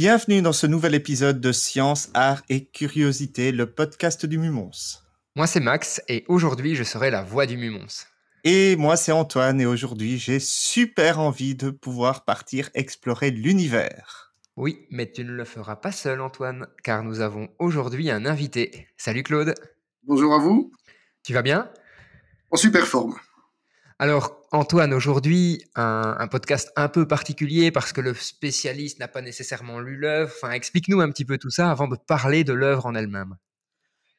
Bienvenue dans ce nouvel épisode de Science, Art et Curiosité, le podcast du Mumons. Moi c'est Max et aujourd'hui je serai la voix du Mumons. Et moi c'est Antoine et aujourd'hui j'ai super envie de pouvoir partir explorer l'univers. Oui, mais tu ne le feras pas seul Antoine, car nous avons aujourd'hui un invité. Salut Claude, Bonjour à vous, tu vas bien? En super forme. Alors Antoine, aujourd'hui un, podcast un peu particulier parce que le spécialiste n'a pas nécessairement lu l'œuvre. Enfin, explique-nous un petit peu tout ça avant de parler de l'œuvre en elle-même.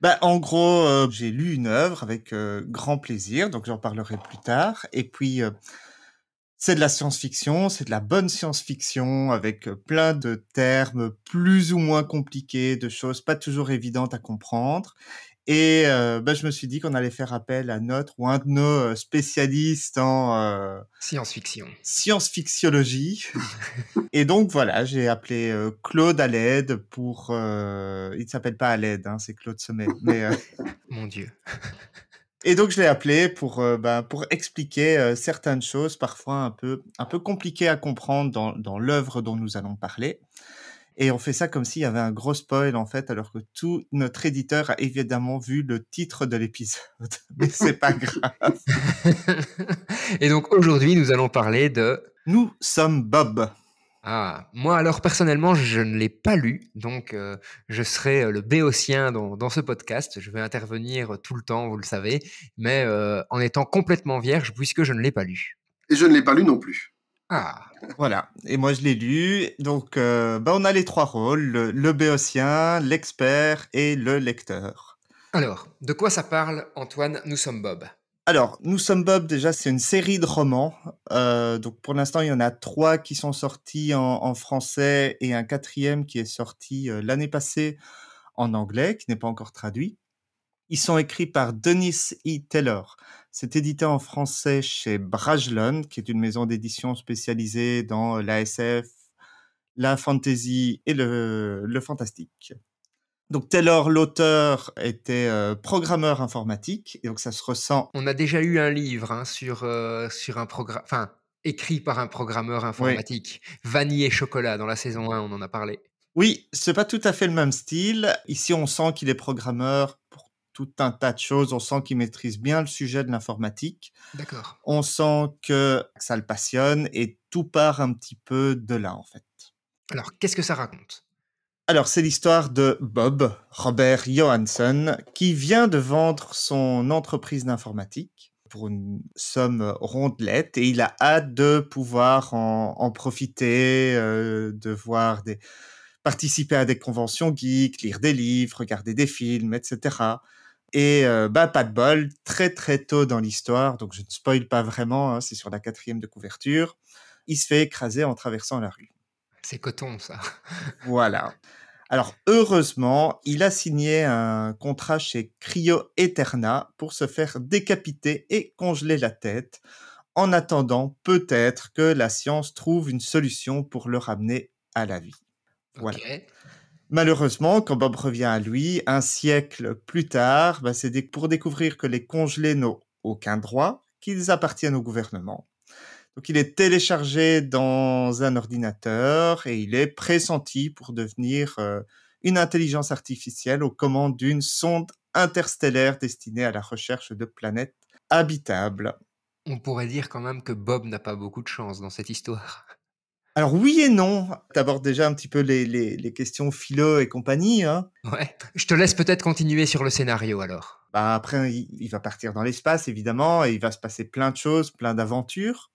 Bah, en gros, euh, j'ai lu une œuvre avec euh, grand plaisir, donc j'en parlerai plus tard. Et puis, euh, c'est de la science-fiction, c'est de la bonne science-fiction avec plein de termes plus ou moins compliqués, de choses pas toujours évidentes à comprendre. Et euh, bah, je me suis dit qu'on allait faire appel à notre ou un de nos euh, spécialistes en euh, Science-fiction. science-fictiologie. Et donc voilà, j'ai appelé euh, Claude à l'aide pour. euh, il ne s'appelle pas à l'aide, hein, c'est Claude Sommet. Mais Mon Dieu. et donc je l'ai appelé pour euh, ben, pour expliquer euh, certaines choses parfois un peu un peu compliquées à comprendre dans dans l'œuvre dont nous allons parler. Et on fait ça comme s'il y avait un gros spoil en fait, alors que tout notre éditeur a évidemment vu le titre de l'épisode. Mais c'est pas grave. et donc aujourd'hui nous allons parler de... Nous sommes Bob. Ah, moi alors personnellement je ne l'ai pas lu, donc euh, je serai euh, le béotien dans, dans ce podcast. Je vais intervenir tout le temps, vous le savez, mais euh, en étant complètement vierge puisque je ne l'ai pas lu. Et je ne l'ai pas lu non plus. Ah, Voilà. Et moi, je l'ai lu. Donc, euh, bah, on a les trois rôles le, le béotien, l'expert et le lecteur. alors, de quoi ça parle Antoine? Nous sommes Bob. Alors, Nous sommes Bob, déjà, c'est une série de romans. Euh, donc, pour l'instant, il y en a trois qui sont sortis en, en français et un quatrième qui est sorti euh, l'année passée en anglais, qui n'est pas encore traduit. Ils sont écrits par Denis E. Taylor. C'est édité en français chez Brajlon, qui est une maison d'édition spécialisée dans la SF, la fantasy et le, le fantastique. Donc Taylor, l'auteur, était euh, programmeur informatique, et donc ça se ressent. On a déjà eu un livre hein, sur, euh, sur un programme, enfin, écrit par un programmeur informatique. Vanille et chocolat, dans la saison 1, on en a parlé. Oui, c'est pas tout à fait le même style. Ici, on sent qu'il est programmeur pour tout un tas de choses. On sent qu'il maîtrise bien le sujet de l'informatique. D'accord. On sent que ça le passionne, et tout part un petit peu de là, en fait. Alors, qu'est-ce que ça raconte? Alors, c'est l'histoire de Bob, Robert Johansson, qui vient de vendre son entreprise d'informatique pour une somme rondelette et il a hâte de pouvoir en, en profiter, euh, de voir des participer à des conventions geeks, lire des livres, regarder des films, etc. Et euh, bah pas de bol, très très tôt dans l'histoire, donc je ne spoil pas vraiment, hein, c'est sur la quatrième de couverture, il se fait écraser en traversant la rue. C'est coton, ça. Voilà. Alors, heureusement, il a signé un contrat chez Cryo Eterna pour se faire décapiter et congeler la tête, en attendant peut-être que la science trouve une solution pour le ramener à la vie. Voilà. Malheureusement, quand Bob revient à lui, un siècle plus tard, bah, c'est pour découvrir que les congelés n'ont aucun droit, qu'ils appartiennent au gouvernement. Donc il est téléchargé dans un ordinateur et il est pressenti pour devenir euh, une intelligence artificielle aux commandes d'une sonde interstellaire destinée à la recherche de planètes habitables. On pourrait dire quand même que Bob n'a pas beaucoup de chance dans cette histoire. Alors oui et non, t'abordes déjà un petit peu les, les, les questions philo et compagnie. Hein. Ouais. Je te laisse peut-être continuer sur le scénario alors. Bah, après, il, il va partir dans l'espace, évidemment, et il va se passer plein de choses, plein d'aventures.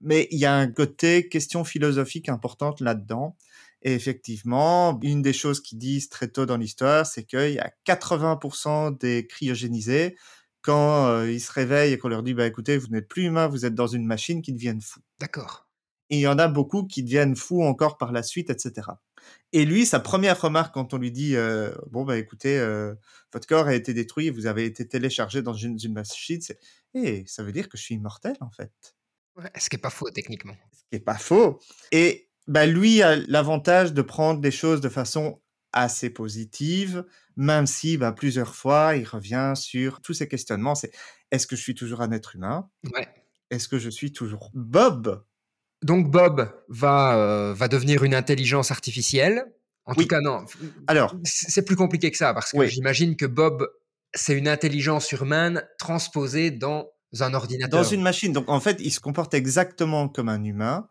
Mais il y a un côté question philosophique importante là-dedans. Et effectivement, une des choses qu'ils disent très tôt dans l'histoire, c'est qu'il y a 80% des cryogénisés, quand euh, ils se réveillent et qu'on leur dit, bah écoutez, vous n'êtes plus humain, vous êtes dans une machine, qui deviennent fous. D'accord. Et il y en a beaucoup qui deviennent fous encore par la suite, etc. Et lui, sa première remarque quand on lui dit euh, bon bah écoutez, euh, votre corps a été détruit, vous avez été téléchargé dans une, une machine, c'est eh, ça veut dire que je suis immortel en fait. Ouais, ce qui est pas faux techniquement. Ce qui est pas faux. Et bah lui a l'avantage de prendre des choses de façon assez positive, même si bah, plusieurs fois il revient sur tous ces questionnements. C'est est-ce que je suis toujours un être humain? Ouais. Est-ce que je suis toujours Bob? Donc Bob va, euh, va devenir une intelligence artificielle. En Oui. tout cas, non. Alors, c'est plus compliqué que ça parce que Oui. j'imagine que Bob, c'est une intelligence humaine transposée dans un ordinateur. dans une machine. Donc en fait, il se comporte exactement comme un humain.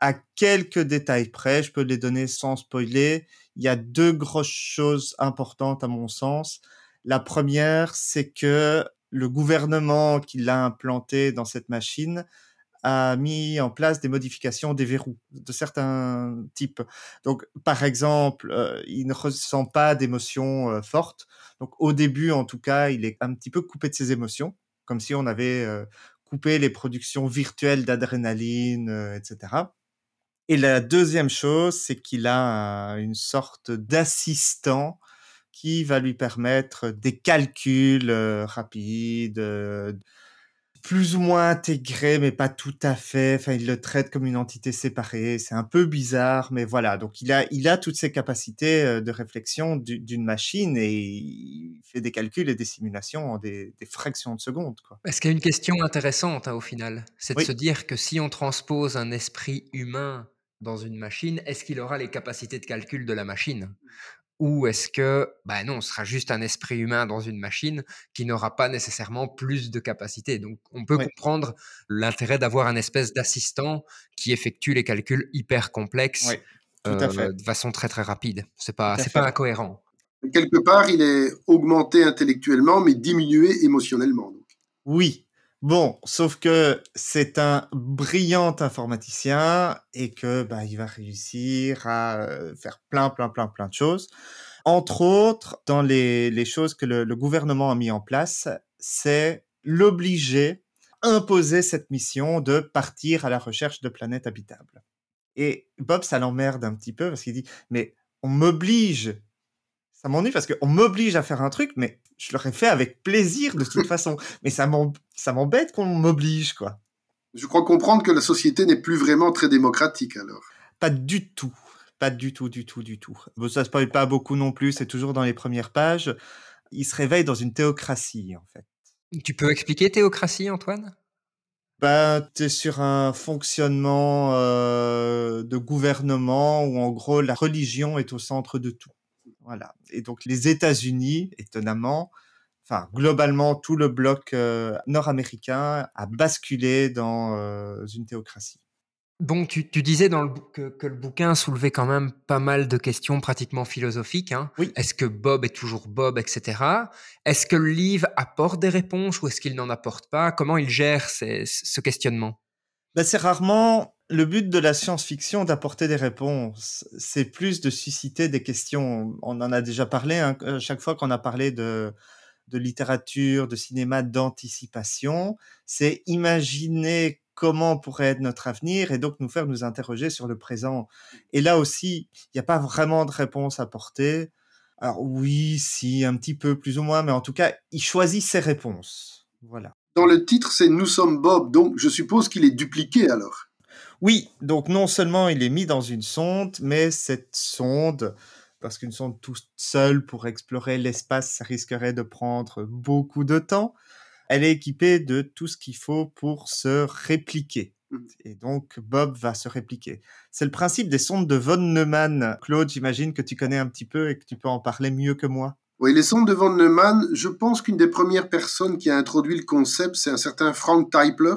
À quelques détails près, je peux les donner sans spoiler. Il y a deux grosses choses importantes à mon sens. La première, c'est que le gouvernement qui l'a implanté dans cette machine a mis en place des modifications des verrous de certains types. Donc, par exemple, euh, il ne ressent pas d'émotions euh, fortes. Donc, au début, en tout cas, il est un petit peu coupé de ses émotions, comme si on avait euh, coupé les productions virtuelles d'adrénaline, etc. Et la deuxième chose, c'est qu'il a un- une sorte d'assistant qui va lui permettre des calculs rapides, plus ou moins intégrés, mais pas tout à fait. Enfin, il le traite comme une entité séparée. C'est un peu bizarre, mais voilà. Donc, il a, il a toutes ces capacités euh, de réflexion du- d'une machine et il fait des calculs et des simulations en des, des fractions de secondes, quoi. Est-ce qu'il y a une question intéressante hein, au final? C'est de Oui. se dire que si on transpose un esprit humain dans une machine, est-ce qu'il aura les capacités de calcul de la machine? Ou est-ce que, bah non, ce sera juste un esprit humain dans une machine qui n'aura pas nécessairement plus de capacités Donc on peut Oui. comprendre l'intérêt d'avoir un espèce d'assistant qui effectue les calculs hyper complexes Oui, tout à euh, de façon très très rapide. C'est pas, c'est pas incohérent. Quelque part, il est augmenté intellectuellement, mais diminué émotionnellement. donc. Oui. Bon, sauf que c'est un brillant informaticien et que bah, il va réussir à euh, faire plein, plein, plein, plein de choses. Entre autres, dans les, les choses que le, gouvernement a mis en place, c'est l'obliger, imposer cette mission de partir à la recherche de planètes habitables. Et Bob, ça l'emmerde un petit peu parce qu'il dit, mais on m'oblige. Ça m'ennuie parce qu'on m'oblige à faire un truc, mais je l'aurais fait avec plaisir de toute façon. Mais ça m'em- ça m'embête qu'on m'oblige, quoi. Je crois comprendre que la société n'est plus vraiment très démocratique alors. Pas du tout. Pas du tout, du tout, du tout. Bon, ça spoil pas beaucoup non plus, c'est toujours dans les premières pages. Il se réveille dans une théocratie, en fait. Tu peux expliquer théocratie, Antoine? Ben, tu es sur un fonctionnement euh, de gouvernement où, en gros, la religion est au centre de tout. Voilà. Et donc, les États-Unis, étonnamment, enfin, globalement, tout le bloc euh, nord-américain a basculé dans euh, une théocratie. Donc, tu, tu disais dans le, que, que le bouquin soulevait quand même pas mal de questions pratiquement philosophiques. hein. Oui. Est-ce que Bob est toujours Bob, etc. Est-ce que le livre apporte des réponses ou est-ce qu'il n'en apporte pas? Comment il gère ces- ce questionnement? Ben, c'est rarement le but de la science-fiction d'apporter des réponses. C'est plus de susciter des questions. On en a déjà parlé, hein, à chaque fois qu'on a parlé de, de littérature, de cinéma, d'anticipation. C'est imaginer comment pourrait être notre avenir et donc nous faire nous interroger sur le présent. Et là aussi, il n'y a pas vraiment de réponse à apporter. Alors oui, si, un petit peu, plus ou moins, mais en tout cas, il choisit ses réponses. Voilà. Dans le titre, c'est Nous sommes Bob, donc je suppose qu'il est dupliqué alors. Oui, donc non seulement il est mis dans une sonde, mais cette sonde, parce qu'une sonde toute seule pour explorer l'espace, ça risquerait de prendre beaucoup de temps, elle est équipée de tout ce qu'il faut pour se répliquer. Mhm. Et donc Bob va se répliquer. C'est le principe des sondes de von Neumann. Claude, j'imagine que tu connais un petit peu et que tu peux en parler mieux que moi. Oui, les sondes de von Neumann, je pense qu'une des premières personnes qui a introduit le concept, c'est un certain Frank Teipler,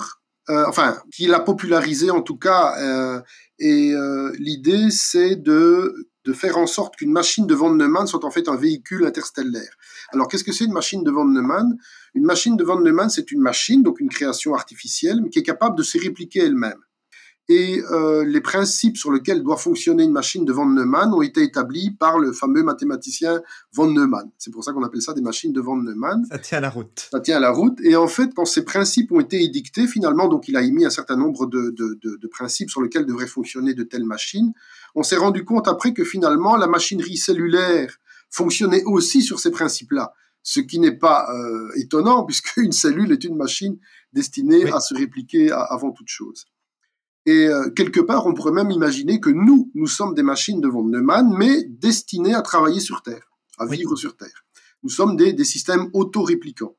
euh, enfin, qui l'a popularisé en tout cas. euh, et euh, l'idée, c'est de, de faire en sorte qu'une machine de von Neumann soit en fait un véhicule interstellaire. Alors, qu'est-ce que c'est une machine de von Neumann? Une machine de von Neumann, c'est une machine, donc une création artificielle, mais qui est capable de se répliquer elle-même. Et euh, les principes sur lesquels doit fonctionner une machine de von Neumann ont été établis par le fameux mathématicien von Neumann. C'est pour ça qu'on appelle ça des machines de von Neumann. Ça tient la route. Ça tient la route. Et en fait, quand ces principes ont été édictés, finalement, donc il a émis un certain nombre de, de, de, de principes sur lesquels devraient fonctionner de telles machines. On s'est rendu compte après que finalement, la machinerie cellulaire fonctionnait aussi sur ces principes-là. Ce qui n'est pas euh, étonnant, puisqu'une cellule est une machine destinée Oui. à se répliquer avant toute chose. Et euh, quelque part, on pourrait même imaginer que nous, nous sommes des machines de von Neumann, mais destinées à travailler sur Terre, à Oui. vivre sur Terre. Nous sommes des, des systèmes autoréplicants.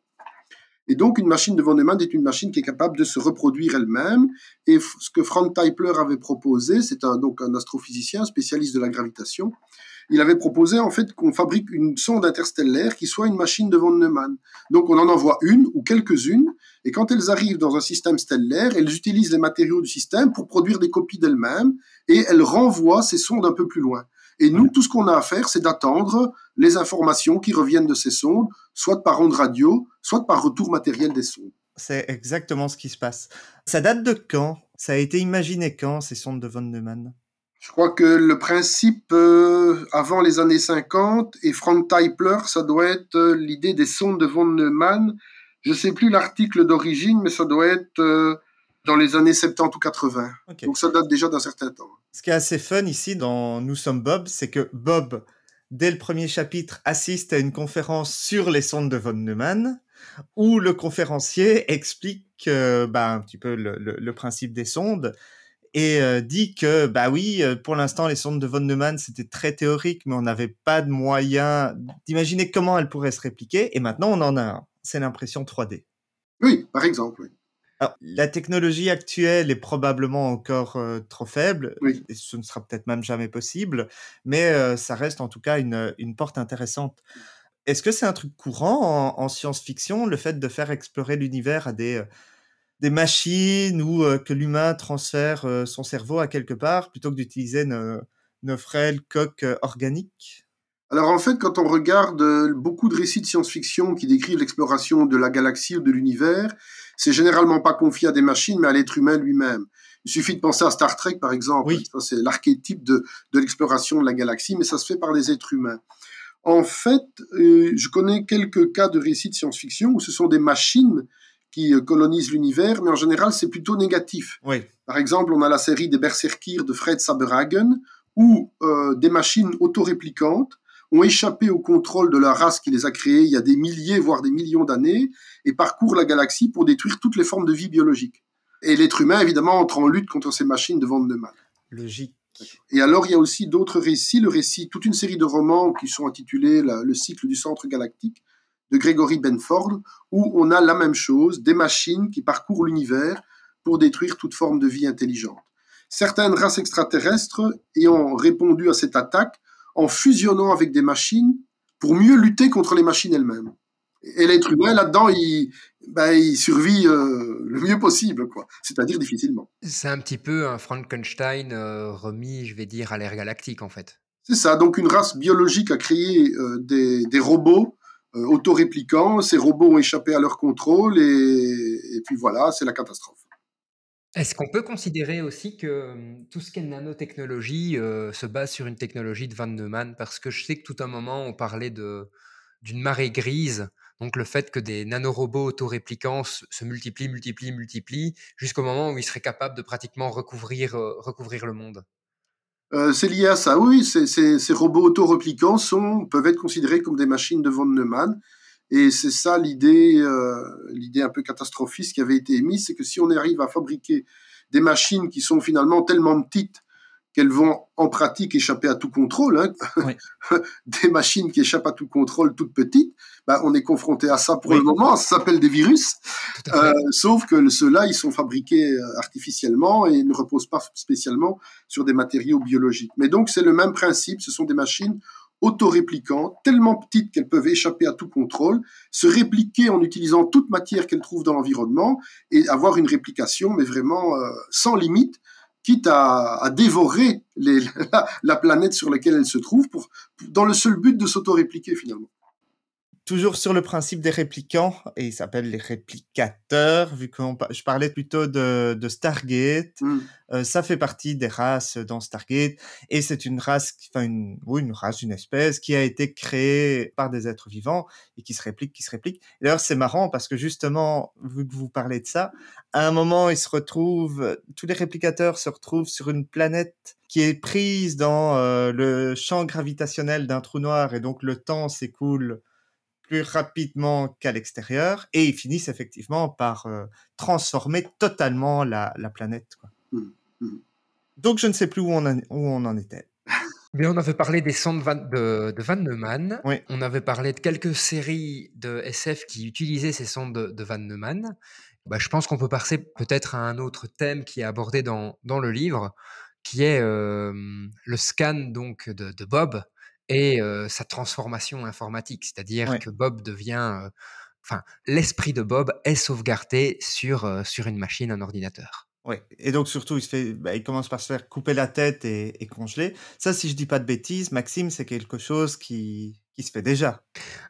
Et donc, une machine de von Neumann est une machine qui est capable de se reproduire elle-même. Et ce que Frank Teipler avait proposé, c'est un, donc un astrophysicien spécialiste de la gravitation, il avait proposé en fait qu'on fabrique une sonde interstellaire qui soit une machine de von Neumann. Donc on en envoie une ou quelques-unes, et quand elles arrivent dans un système stellaire, elles utilisent les matériaux du système pour produire des copies d'elles-mêmes, et elles renvoient ces sondes un peu plus loin. Et nous, tout ce qu'on a à faire, c'est d'attendre les informations qui reviennent de ces sondes, soit par ondes radio, soit par retour matériel des sondes. C'est exactement ce qui se passe. Ça date de quand? Ça a été imaginé quand, ces sondes de von Neumann? Je crois que le principe euh, avant les années 50 et Frank Teipler, ça doit être euh, l'idée des sondes de von Neumann. Je ne sais plus l'article d'origine, mais ça doit être euh, dans les années 70 ou 80. Ok. Donc ça date déjà d'un certain temps. Ce qui est assez fun ici dans Nous sommes Bob, c'est que Bob, dès le premier chapitre, assiste à une conférence sur les sondes de von Neumann, où le conférencier explique bah, un petit peu le, le- le principe des sondes et euh, dit que bah oui, euh, pour l'instant les sondes de von Neumann c'était très théorique, mais on n'avait pas de moyen d'imaginer comment elles pourraient se répliquer. Et maintenant on en a un. C'est l'impression 3D. Oui, par exemple. oui. Alors, la technologie actuelle est probablement encore euh, trop faible, Oui. et ce ne sera peut-être même jamais possible, mais euh, ça reste en tout cas une, une porte intéressante. Est-ce que c'est un truc courant en, en science-fiction, le fait de faire explorer l'univers à des, des machines ou euh, que l'humain transfère euh, son cerveau à quelque part plutôt que d'utiliser nos, nos frêles coques euh, organiques? Alors en fait, quand on regarde beaucoup de récits de science-fiction qui décrivent l'exploration de la galaxie ou de l'univers, c'est généralement pas confié à des machines, mais à l'être humain lui-même. Il suffit de penser à Star Trek, par exemple. Oui. Ça, c'est l'archétype de, de l'exploration de la galaxie, mais ça se fait par des êtres humains. En fait, euh, je connais quelques cas de récits de science-fiction où ce sont des machines qui euh, colonisent l'univers, mais en général, c'est plutôt négatif. Oui, Par exemple, on a la série des Berserkir de Fred Saberhagen, où euh, des machines autoréplicantes ont échappé au contrôle de la race qui les a créées il y a des milliers, voire des millions d'années, et parcourent la galaxie pour détruire toutes les formes de vie biologique. Et l'être humain, évidemment, entre en lutte contre ces machines de von Neumann. logique. Et alors, il y a aussi d'autres récits, le récit, toute une série de romans qui sont intitulés Le cycle du centre galactique de Gregory Benford, où on a la même chose, des machines qui parcourent l'univers pour détruire toute forme de vie intelligente. Certaines races extraterrestres ayant répondu à cette attaque en fusionnant avec des machines pour mieux lutter contre les machines elles-mêmes. Et l'être humain, là-dedans, il, ben, il survit euh, le mieux possible, quoi. C'est-à-dire difficilement. C'est un petit peu un Frankenstein euh, remis, je vais dire, à l'ère galactique, en fait. C'est ça. Donc, une race biologique a créé euh, des, des robots autoréplicants. Ces robots ont échappé à leur contrôle et, puis voilà, c'est la catastrophe. Est-ce qu'on peut considérer aussi que hum, tout ce qui est nanotechnologie euh, se base sur une technologie de Van Neumann Parce que je sais que tout un moment, on parlait de, d'une marée grise, donc le fait que des nanorobots autoréplicants se, multiplient, multiplient, multiplient, jusqu'au moment où ils seraient capables de pratiquement recouvrir, euh, recouvrir le monde. Euh, c'est lié à ça. Oui, ces, robots autoréplicants sont, peuvent être considérés comme des machines de von Neumann. Et c'est ça l'idée, euh, l'idée un peu catastrophiste qui avait été émise, c'est que si on arrive à fabriquer des machines qui sont finalement tellement petites qu'elles vont en pratique échapper à tout contrôle, hein, Oui. des machines qui échappent à tout contrôle toutes petites, bah, on est confronté à ça pour Oui. le moment, ça s'appelle des virus. Euh, sauf que ceux-là, ils sont fabriqués euh, artificiellement et ne reposent pas spécialement sur des matériaux biologiques. Mais donc, c'est le même principe. Ce sont des machines autoréplicantes, tellement petites qu'elles peuvent échapper à tout contrôle, se répliquer en utilisant toute matière qu'elles trouvent dans l'environnement et avoir une réplication, mais vraiment euh, sans limite, quitte à, dévorer la, la planète sur laquelle elles se trouvent, pour, dans le seul but de s'autorépliquer finalement. Toujours sur le principe des réplicants, et ils s'appellent les réplicateurs, vu que je parlais plutôt de, de Stargate. Hmm. Euh, ça fait partie des races dans Stargate, et c'est une race, enfin une, oui, une race, une espèce qui a été créée par des êtres vivants et qui se réplique, qui se réplique. D'ailleurs, c'est marrant parce que justement, vu que vous parlez de ça, à un moment, ils se retrouvent, tous les réplicateurs se retrouvent sur une planète qui est prise dans euh, le champ gravitationnel d'un trou noir, et donc le temps s'écoule plus rapidement qu'à l'extérieur, et ils finissent effectivement par euh, transformer totalement la, la planète. Quoi. Mmh, mmh. Donc je ne sais plus où on, en, où on en était. Mais on avait parlé des sondes Van, de, de Van Neumann. Oui. On avait parlé de quelques séries de SF qui utilisaient ces sondes de, de Van Neumann. Bah, je pense qu'on peut passer peut-être à un autre thème qui est abordé dans, dans le livre, qui est euh, le scan donc de, de Bob et euh, sa transformation informatique, c'est-à-dire Ouais. que Bob devient, enfin, l'esprit de Bob est sauvegardé sur sur une machine, un ordinateur. Ouais. Et donc surtout, il, se fait, bah, il commence par se faire couper la tête et, et congeler. Ça, si je dis pas de bêtises, Maxime, c'est quelque chose qui, qui se fait déjà.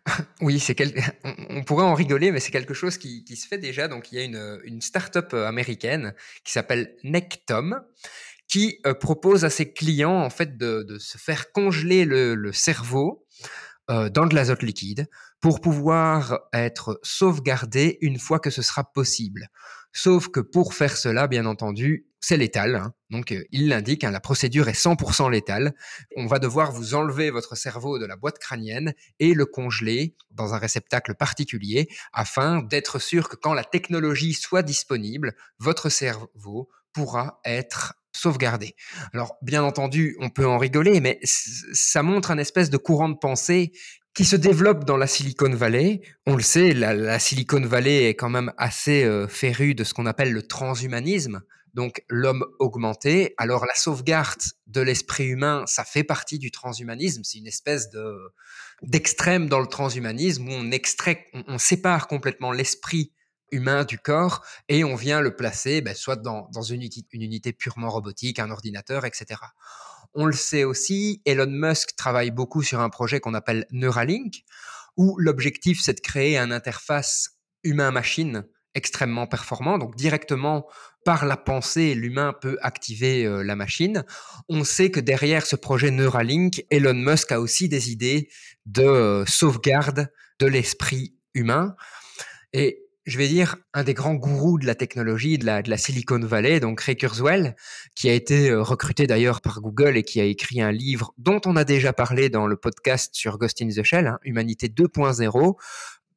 Oui, c'est quel... on, pourrait en rigoler, mais c'est quelque chose qui, qui se fait déjà. Donc, il y a une, une start-up américaine qui s'appelle Nectom, qui euh, propose à ses clients en fait de, se faire congeler le, le cerveau euh, dans de l'azote liquide pour pouvoir être sauvegardé une fois que ce sera possible. Sauf que pour faire cela, bien entendu, c'est létal. hein. Donc, euh, il l'indique, hein, la procédure est 100% létale. On va devoir vous enlever votre cerveau de la boîte crânienne et le congeler dans un réceptacle particulier afin d'être sûr que quand la technologie soit disponible, votre cerveau pourra être sauvegardé. Alors, bien entendu, on peut en rigoler, mais ça montre un espèce de courant de pensée qui se développe dans la Silicon Valley. On le sait, la, Silicon Valley est quand même assez euh, férue de ce qu'on appelle le transhumanisme, donc l'homme augmenté. Alors la sauvegarde de l'esprit humain, ça fait partie du transhumanisme. C'est une espèce de d'extrême dans le transhumanisme où on extrait, on sépare complètement l'esprit humain du corps et on vient le placer ben, soit dans, une, unité, une purement robotique, un ordinateur, etc. On le sait aussi, Elon Musk travaille beaucoup sur un projet qu'on appelle Neuralink, où l'objectif c'est de créer un interface humain-machine extrêmement performant. Donc directement par la pensée, l'humain peut activer euh, la machine. On sait que derrière ce projet Neuralink, Elon Musk a aussi des idées de euh, sauvegarde de l'esprit humain. Et je vais dire, un des grands gourous de la technologie, de la, Silicon Valley, donc Ray Kurzweil, qui a été euh, recruté d'ailleurs par Google et qui a écrit un livre dont on a déjà parlé dans le podcast sur Ghost in the Shell, hein, Humanité 2.0,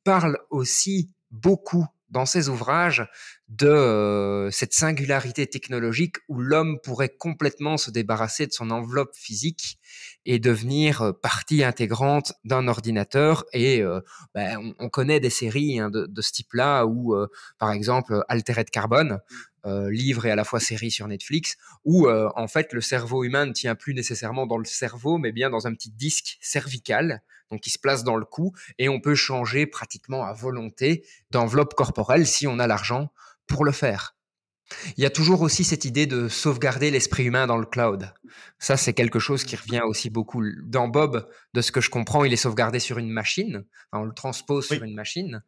parle aussi beaucoup dans ses ouvrages de euh, cette singularité technologique où l'homme pourrait complètement se débarrasser de son enveloppe physique et devenir euh, partie intégrante d'un ordinateur. Et euh, ben, on, on, connaît des séries hein, de, ce type-là où, par exemple, Altered Carbone, livre et à la fois série sur Netflix, où en fait le cerveau humain ne tient plus nécessairement dans le cerveau, mais bien dans un petit disque cervical, donc qui se place dans le cou, et on peut changer pratiquement à volonté d'enveloppe corporelle si on a l'argent pour le faire. Il y a toujours aussi cette idée de sauvegarder l'esprit humain dans le cloud. Ça, c'est quelque chose qui revient aussi beaucoup. Dans Bob, de ce que je comprends, il est sauvegardé sur une machine. Enfin, on le transpose oui. sur une machine.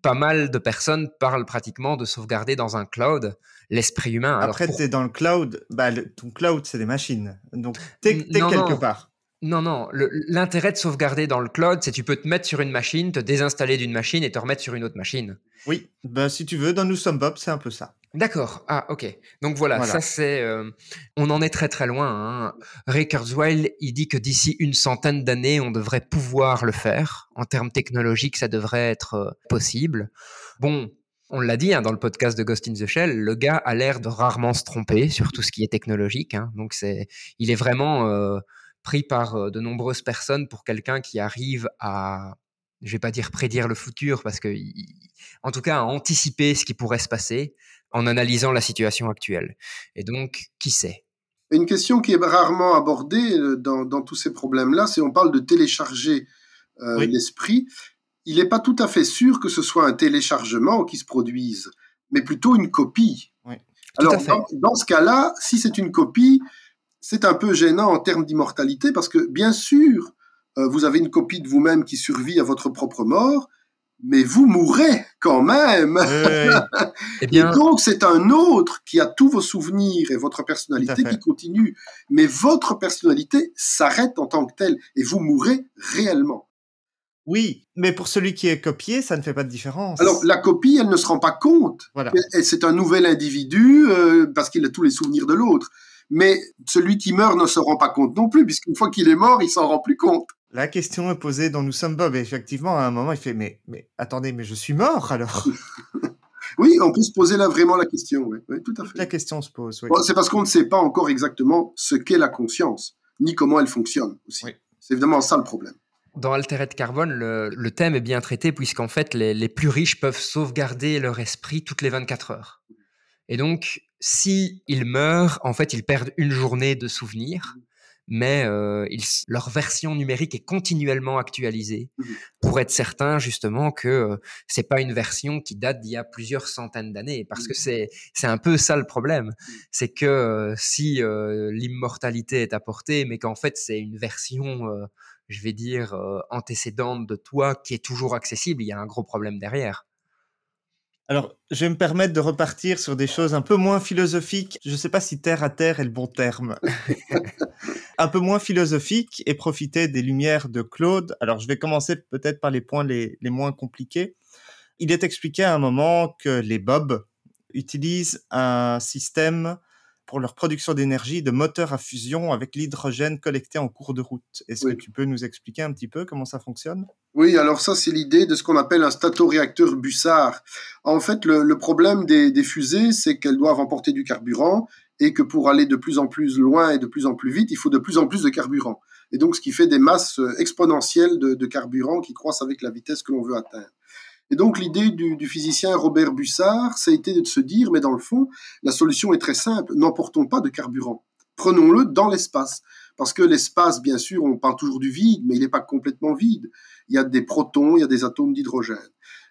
Pas mal de personnes parlent pratiquement de sauvegarder dans un cloud l'esprit humain. Après, pour... tu es dans le cloud, bah, le, ton cloud, c'est des machines. Donc, tu es, quelque non. part. Non, non. L'intérêt de sauvegarder dans le cloud, c'est tu peux te mettre sur une machine, te désinstaller d'une machine et te remettre sur une autre machine. Oui, ben, si tu veux, dans Nous sommes Bob, c'est un peu ça. D'accord. Ah, ok. Donc voilà, voilà. ça c'est. Euh, on en est très très loin. Hein. Ray Kurzweil, il dit que d'ici une centaine d'années, on devrait pouvoir le faire. En termes technologiques, ça devrait être euh, possible. Bon, on l'a dit hein, dans le podcast de Ghost in the Shell, le gars a l'air de rarement se tromper sur tout ce qui est technologique. Hein. Donc c'est, il est vraiment euh, pris par de nombreuses personnes pour quelqu'un qui arrive à, je vais pas dire prédire le futur parce que, en tout cas, à anticiper ce qui pourrait se passer en analysant la situation actuelle. Et donc, qui sait? Une question qui est rarement abordée dans, dans tous ces problèmes-là, c'est on parle de télécharger euh, oui. l'esprit. Il n'est pas tout à fait sûr que ce soit un téléchargement qui se produise, mais plutôt une copie. Oui. Alors, dans, dans, ce cas-là, si c'est une copie, c'est un peu gênant en termes d'immortalité, parce que bien sûr, euh, vous avez une copie de vous-même qui survit à votre propre mort, mais vous mourrez quand même. Eh bien... Et donc, c'est un autre qui a tous vos souvenirs et votre personnalité qui continue. Mais votre personnalité s'arrête en tant que telle et vous mourrez réellement. Oui, mais pour celui qui est copié, ça ne fait pas de différence. Alors, la copie, elle ne se rend pas compte. Voilà. Et c'est un nouvel individu euh, parce qu'il a tous les souvenirs de l'autre. Mais celui qui meurt ne se rend pas compte non plus, puisqu'une fois qu'il est mort, il s'en rend plus compte. La question est posée dans Nous sommes Bob. Et effectivement, à un moment, il fait Mais, mais attendez, mais je suis mort alors Oui, on peut se poser là vraiment la question. Oui, oui tout à fait. La question se pose. Oui. Bon, c'est parce qu'on ne sait pas encore exactement ce qu'est la conscience, ni comment elle fonctionne aussi. Oui. C'est évidemment ça le problème. Dans Altered Carbone, le, le thème est bien traité puisqu'en fait, les, les, plus riches peuvent sauvegarder leur esprit toutes les 24 heures. Et donc, si ils meurent, en fait, ils perdent une journée de souvenirs, mais euh, ils, leur version numérique est continuellement actualisée pour être certain justement que euh, c'est pas une version qui date d'il y a plusieurs centaines d'années, parce que c'est c'est un peu ça le problème, c'est que euh, si l'immortalité est apportée, mais qu'en fait c'est une version je vais dire, euh, antécédente de toi qui est toujours accessible, il y a un gros problème derrière. Alors, je vais me permettre de repartir sur des choses un peu moins philosophiques. Je ne sais pas si terre à terre est le bon terme. un peu moins philosophique et profiter des lumières de Claude. Alors, je vais commencer peut-être par les points les, les moins compliqués. Il est expliqué à un moment que les Bob utilisent un système pour leur production d'énergie de moteurs à fusion avec l'hydrogène collecté en cours de route. Est-ce Oui. que tu peux nous expliquer un petit peu comment ça fonctionne? Oui, alors ça, c'est l'idée de ce qu'on appelle un statoréacteur Bussard. En fait, le, problème des, fusées, c'est qu'elles doivent emporter du carburant et que pour aller de plus en plus loin et de plus en plus vite, il faut de plus en plus de carburant. Et donc, ce qui fait des masses euh, exponentielles de, de carburant qui croissent avec la vitesse que l'on veut atteindre. Et donc, l'idée du, du physicien Robert Bussard, ça a été de se dire, mais dans le fond, la solution est très simple, n'emportons pas de carburant. Prenons-le dans l'espace. Parce que l'espace, bien sûr, on parle toujours du vide, mais il n'est pas complètement vide. Il y a des protons, il y a des atomes d'hydrogène.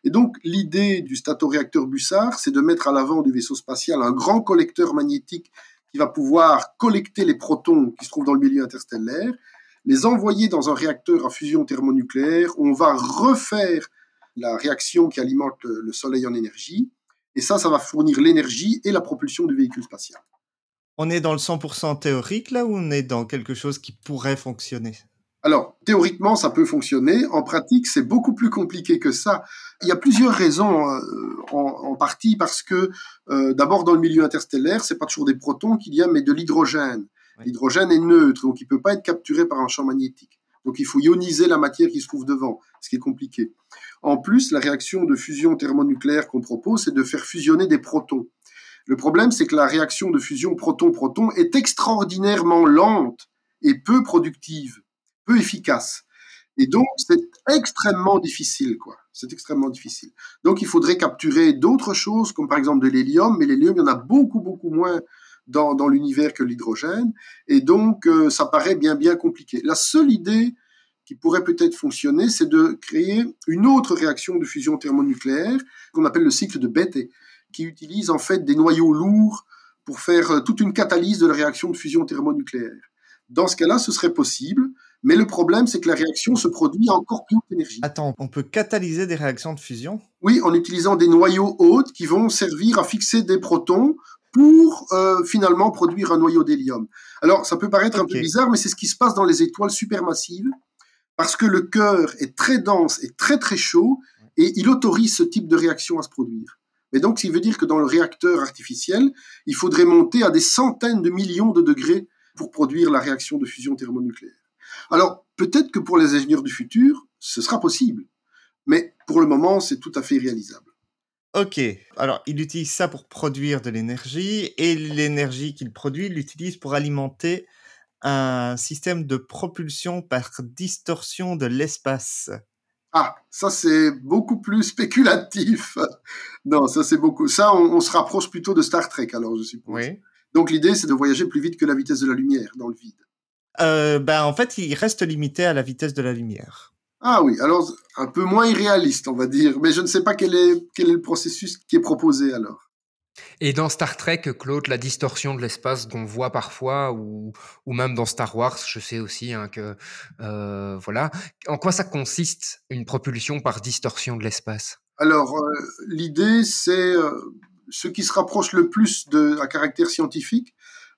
Et donc, l'idée du statoréacteur Bussard, c'est de mettre à l'avant du vaisseau spatial un grand collecteur magnétique qui va pouvoir collecter les protons qui se trouvent dans le milieu interstellaire, les envoyer dans un réacteur à fusion thermonucléaire où on va refaire la réaction qui alimente le, le Soleil en énergie. Et ça, ça va fournir l'énergie et la propulsion du véhicule spatial. On est dans le 100% théorique là ou on est dans quelque chose qui pourrait fonctionner? Alors, théoriquement, ça peut fonctionner. En pratique, c'est beaucoup plus compliqué que ça. Il y a plusieurs raisons, euh, en, en, partie parce que, euh, d'abord, dans le milieu interstellaire, c'est pas toujours des protons qu'il y a, mais de l'hydrogène. Oui. L'hydrogène est neutre, donc il peut pas être capturé par un champ magnétique. Donc il faut ioniser la matière qui se trouve devant, ce qui est compliqué. En plus, la réaction de fusion thermonucléaire qu'on propose, c'est de faire fusionner des protons. Le problème, c'est que la réaction de fusion proton-proton est extraordinairement lente et peu productive, peu efficace. Et donc, c'est extrêmement difficile, quoi. C'est extrêmement difficile. Donc, il faudrait capturer d'autres choses, comme par exemple de l'hélium, mais l'hélium, il y en a beaucoup, beaucoup moins dans, dans l'univers que l'hydrogène. Et donc, euh, ça paraît bien, bien compliqué. La seule idée qui pourrait peut-être fonctionner, c'est de créer une autre réaction de fusion thermonucléaire, qu'on appelle le cycle de Bethe, qui utilise en fait des noyaux lourds pour faire euh, toute une catalyse de la réaction de fusion thermonucléaire. Dans ce cas-là, ce serait possible, mais le problème, c'est que la réaction se produit à encore plus haute énergie. Attends, on peut catalyser des réactions de fusion? Oui, en utilisant des noyaux hautes qui vont servir à fixer des protons pour euh, finalement produire un noyau d'hélium. Alors, ça peut paraître okay. un peu bizarre, mais c'est ce qui se passe dans les étoiles supermassives, parce que le cœur est très dense et très très chaud, et il autorise ce type de réaction à se produire. Mais donc, ce qui veut dire que dans le réacteur artificiel, il faudrait monter à des centaines de millions de degrés pour produire la réaction de fusion thermonucléaire. Alors, peut-être que pour les ingénieurs du futur, ce sera possible, mais pour le moment, c'est tout à fait réalisable. Ok, alors il utilise ça pour produire de l'énergie, et l'énergie qu'il produit, il l'utilise pour alimenter un système de propulsion par distorsion de l'espace. Ah, ça c'est beaucoup plus spéculatif. non, ça c'est beaucoup. Ça, on, on, se rapproche plutôt de Star Trek, alors je suppose. Oui. Donc l'idée, c'est de voyager plus vite que la vitesse de la lumière dans le vide. Euh, ben, en fait, il reste limité à la vitesse de la lumière. Ah oui, alors un peu moins irréaliste, on va dire. Mais je ne sais pas quel est, quel est le processus qui est proposé alors. Et dans Star Trek, Claude, la distorsion de l'espace qu'on voit parfois, ou, ou même dans Star Wars, je sais aussi hein, que euh, voilà. En quoi ça consiste une propulsion par distorsion de l'espace? Alors euh, l'idée, c'est euh, ce qui se rapproche le plus de à caractère scientifique,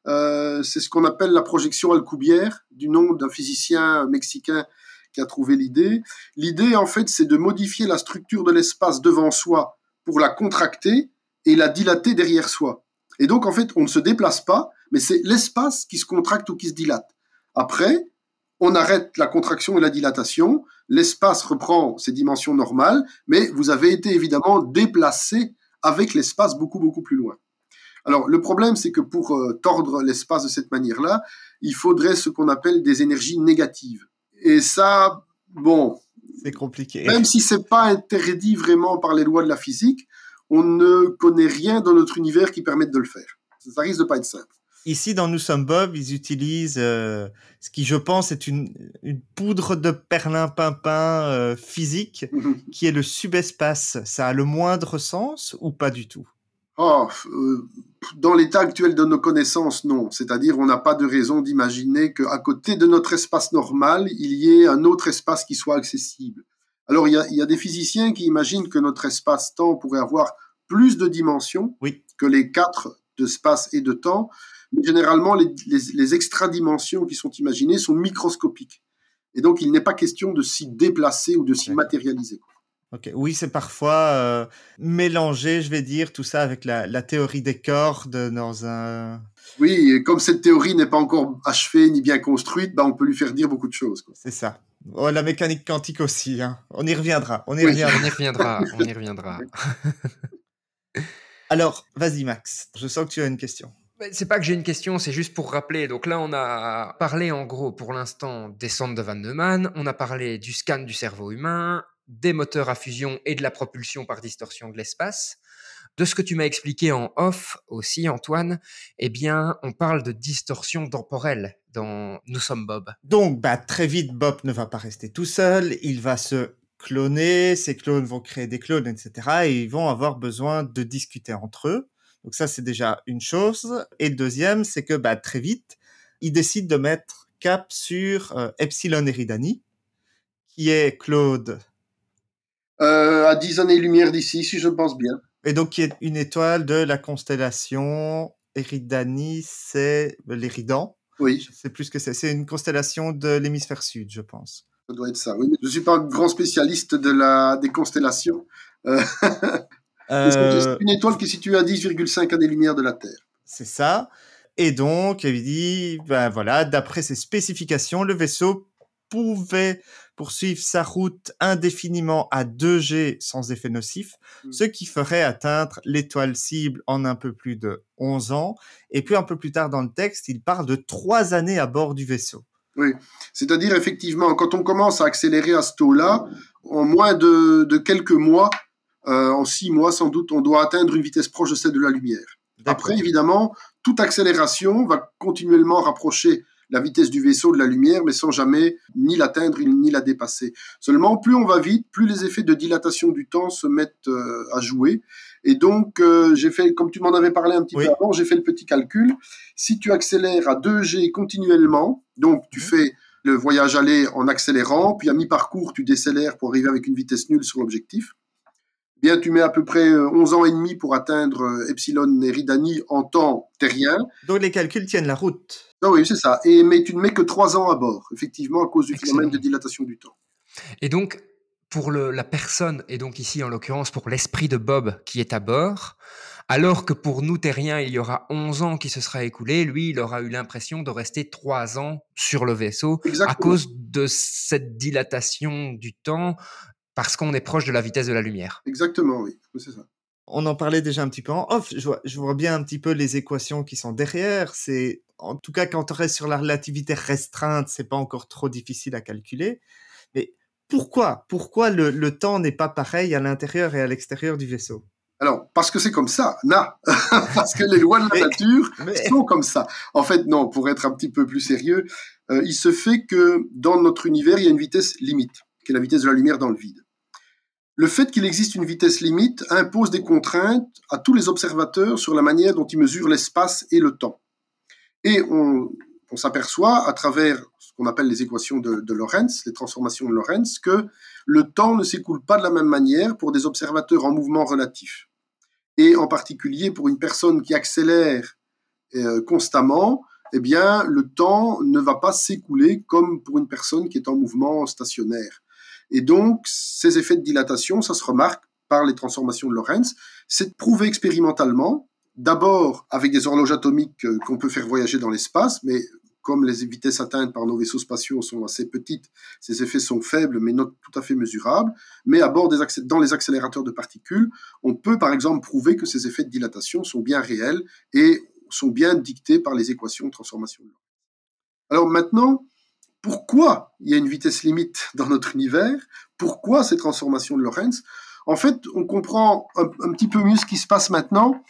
euh, c'est ce qu'on appelle la projection Alcubierre, du nom d'un physicien mexicain qui a trouvé l'idée. L'idée, en fait, c'est de modifier la structure de l'espace devant soi pour la contracter et la dilater derrière soi. Et donc, en fait, on ne se déplace pas, mais c'est l'espace qui se contracte ou qui se dilate. Après, on arrête la contraction et la dilatation, l'espace reprend ses dimensions normales, mais vous avez été évidemment déplacé avec l'espace beaucoup, beaucoup plus loin. Alors, le problème, c'est que pour euh, tordre l'espace de cette manière-là, il faudrait ce qu'on appelle des énergies négatives. Et ça, bon. C'est compliqué. Même si c'est pas interdit vraiment par les lois de la physique, on ne connaît rien dans notre univers qui permette de le faire. Ça risque de pas être simple. Ici, dans Nous sommes Bob, ils utilisent euh, ce qui, je pense, est une, une poudre de perlimpinpin euh, physique, Mhm. qui est le subespace. Ça a le moindre sens ou pas du tout? Oh, euh, dans l'état actuel de nos connaissances, non. C'est-à-dire, on n'a pas de raison d'imaginer qu'à côté de notre espace normal, il y ait un autre espace qui soit accessible. Alors, il y a, il y a des physiciens qui imaginent que notre espace-temps pourrait avoir plus de dimensions Oui. que les quatre de espace et de temps. Mais généralement, les, les, les extra-dimensions qui sont imaginées sont microscopiques. Et donc, il n'est pas question de s'y déplacer ou de s'y matérialiser. Ok, Oui, c'est parfois euh, mélangé, je vais dire, tout ça avec la, la théorie des cordes dans un... Oui, et comme cette théorie n'est pas encore achevée ni bien construite, bah, on peut lui faire dire beaucoup de choses. C'est ça. Oh, la mécanique quantique aussi, hein. on y reviendra. On y Oui. reviendra. On y reviendra, on y reviendra. Alors, vas-y Max, je sens que tu as une question. C'est pas que j'ai une question, c'est juste pour rappeler. Donc là, on a parlé en gros pour l'instant des sondes de Van Neumann, on a parlé du scan du cerveau humain, des moteurs à fusion et de la propulsion par distorsion de l'espace. De ce que tu m'as expliqué en off aussi, Antoine, eh bien, on parle de distorsion temporelle dans Nous sommes Bob. Donc, bah, très vite, Bob ne va pas rester tout seul, il va se cloner, ces clones vont créer des clones, etc. Et ils vont avoir besoin de discuter entre eux. Donc ça, c'est déjà une chose. Et deuxième, c'est que bah, très vite, ils décident de mettre cap sur euh, Epsilon Eridani, qui est Claude, Euh, à 10 années-lumière d'ici, si je pense bien. et donc qui est une étoile de la constellation Eridani, c'est l'Éridan. Oui, sais plus que c'est. C'est une constellation de l'hémisphère sud, je pense. ça doit être ça. Oui. Je ne suis pas un grand spécialiste de la, des constellations. Euh, c'est Euh, une étoile qui est située à 10,5 années-lumière de la Terre. c'est ça. Et donc, il dit, ben voilà, d'après ses spécifications, le vaisseau pouvait poursuivre sa route indéfiniment à 2G sans effet nocif, Mm. ce qui ferait atteindre l'étoile cible en un peu plus de 11 ans. Et puis un peu plus tard dans le texte, il parle de trois années à bord du vaisseau. C'est-à-dire, effectivement, quand on commence à accélérer à ce taux-là, en moins de, de quelques mois, euh, en six mois sans doute, on doit atteindre une vitesse proche de celle de la lumière. Après, évidemment, toute accélération va continuellement rapprocher la vitesse du vaisseau de la lumière, mais sans jamais ni l'atteindre ni la dépasser. Seulement, plus on va vite, plus les effets de dilatation du temps se mettent euh, à jouer. Et donc, euh, j'ai fait, comme tu m'en avais parlé un petit Oui. peu avant, j'ai fait le petit calcul. Si tu accélères à 2G continuellement, donc tu Mhm. fais le voyage aller en accélérant, puis à mi-parcours, tu décélères pour arriver avec une vitesse nulle sur l'objectif. Eh Bien, tu mets à peu près euh, 11 ans et demi pour atteindre euh, Epsilon Eridani en temps terrien. Donc les calculs tiennent la route. Ah oui, c'est ça. Et, mais tu ne mets que 3 ans à bord, effectivement, à cause du Excellent. phénomène de dilatation du temps. Et donc, pour le- la personne, et donc ici en l'occurrence pour l'esprit de Bob qui est à bord, alors que pour nous terriens, il y aura 11 ans qui se sera écoulé, lui, il aura eu l'impression de rester 3 ans sur le vaisseau à cause de cette dilatation du temps, parce qu'on est proche de la vitesse de la lumière. Exactement, oui. C'est ça. On en parlait déjà un petit peu en off. Je vois, je vois bien un petit peu les équations qui sont derrière. C'est, en tout cas, quand on reste sur la relativité restreinte, c'est pas encore trop difficile à calculer. Mais pourquoi, pourquoi le, le temps n'est pas pareil à l'intérieur et à l'extérieur du vaisseau? Alors, parce que c'est comme ça, na. parce que les lois de la nature Mais- sont comme ça. En fait, non, pour être un petit peu plus sérieux, euh, il se fait que dans notre univers, il y a une vitesse limite, qui est la vitesse de la lumière dans le vide. Le fait qu'il existe une vitesse limite impose des contraintes à tous les observateurs sur la manière dont ils mesurent l'espace et le temps. Et on, s'aperçoit à travers ce qu'on appelle les équations de, Lorentz, les transformations de Lorentz, que le temps ne s'écoule pas de la même manière pour des observateurs en mouvement relatif. Et en particulier pour une personne qui accélère euh, constamment, eh bien, le temps ne va pas s'écouler comme pour une personne qui est en mouvement stationnaire. Et donc, ces effets de dilatation, ça se remarque par les transformations de Lorentz. C'est prouvé expérimentalement, d'abord avec des horloges atomiques euh, qu'on peut faire voyager dans l'espace, mais comme les vitesses atteintes par nos vaisseaux spatiaux sont assez petites, ces effets sont faibles mais non tout à fait mesurables. Mais à bord des dans les accélérateurs de particules, on peut par exemple prouver que ces effets de dilatation sont bien réels et sont bien dictés par les équations de transformation de Lorentz. Alors maintenant, pourquoi il y a une vitesse limite dans notre univers Pourquoi ces transformations de Lorentz En fait, on comprend un, petit peu mieux ce qui se passe maintenant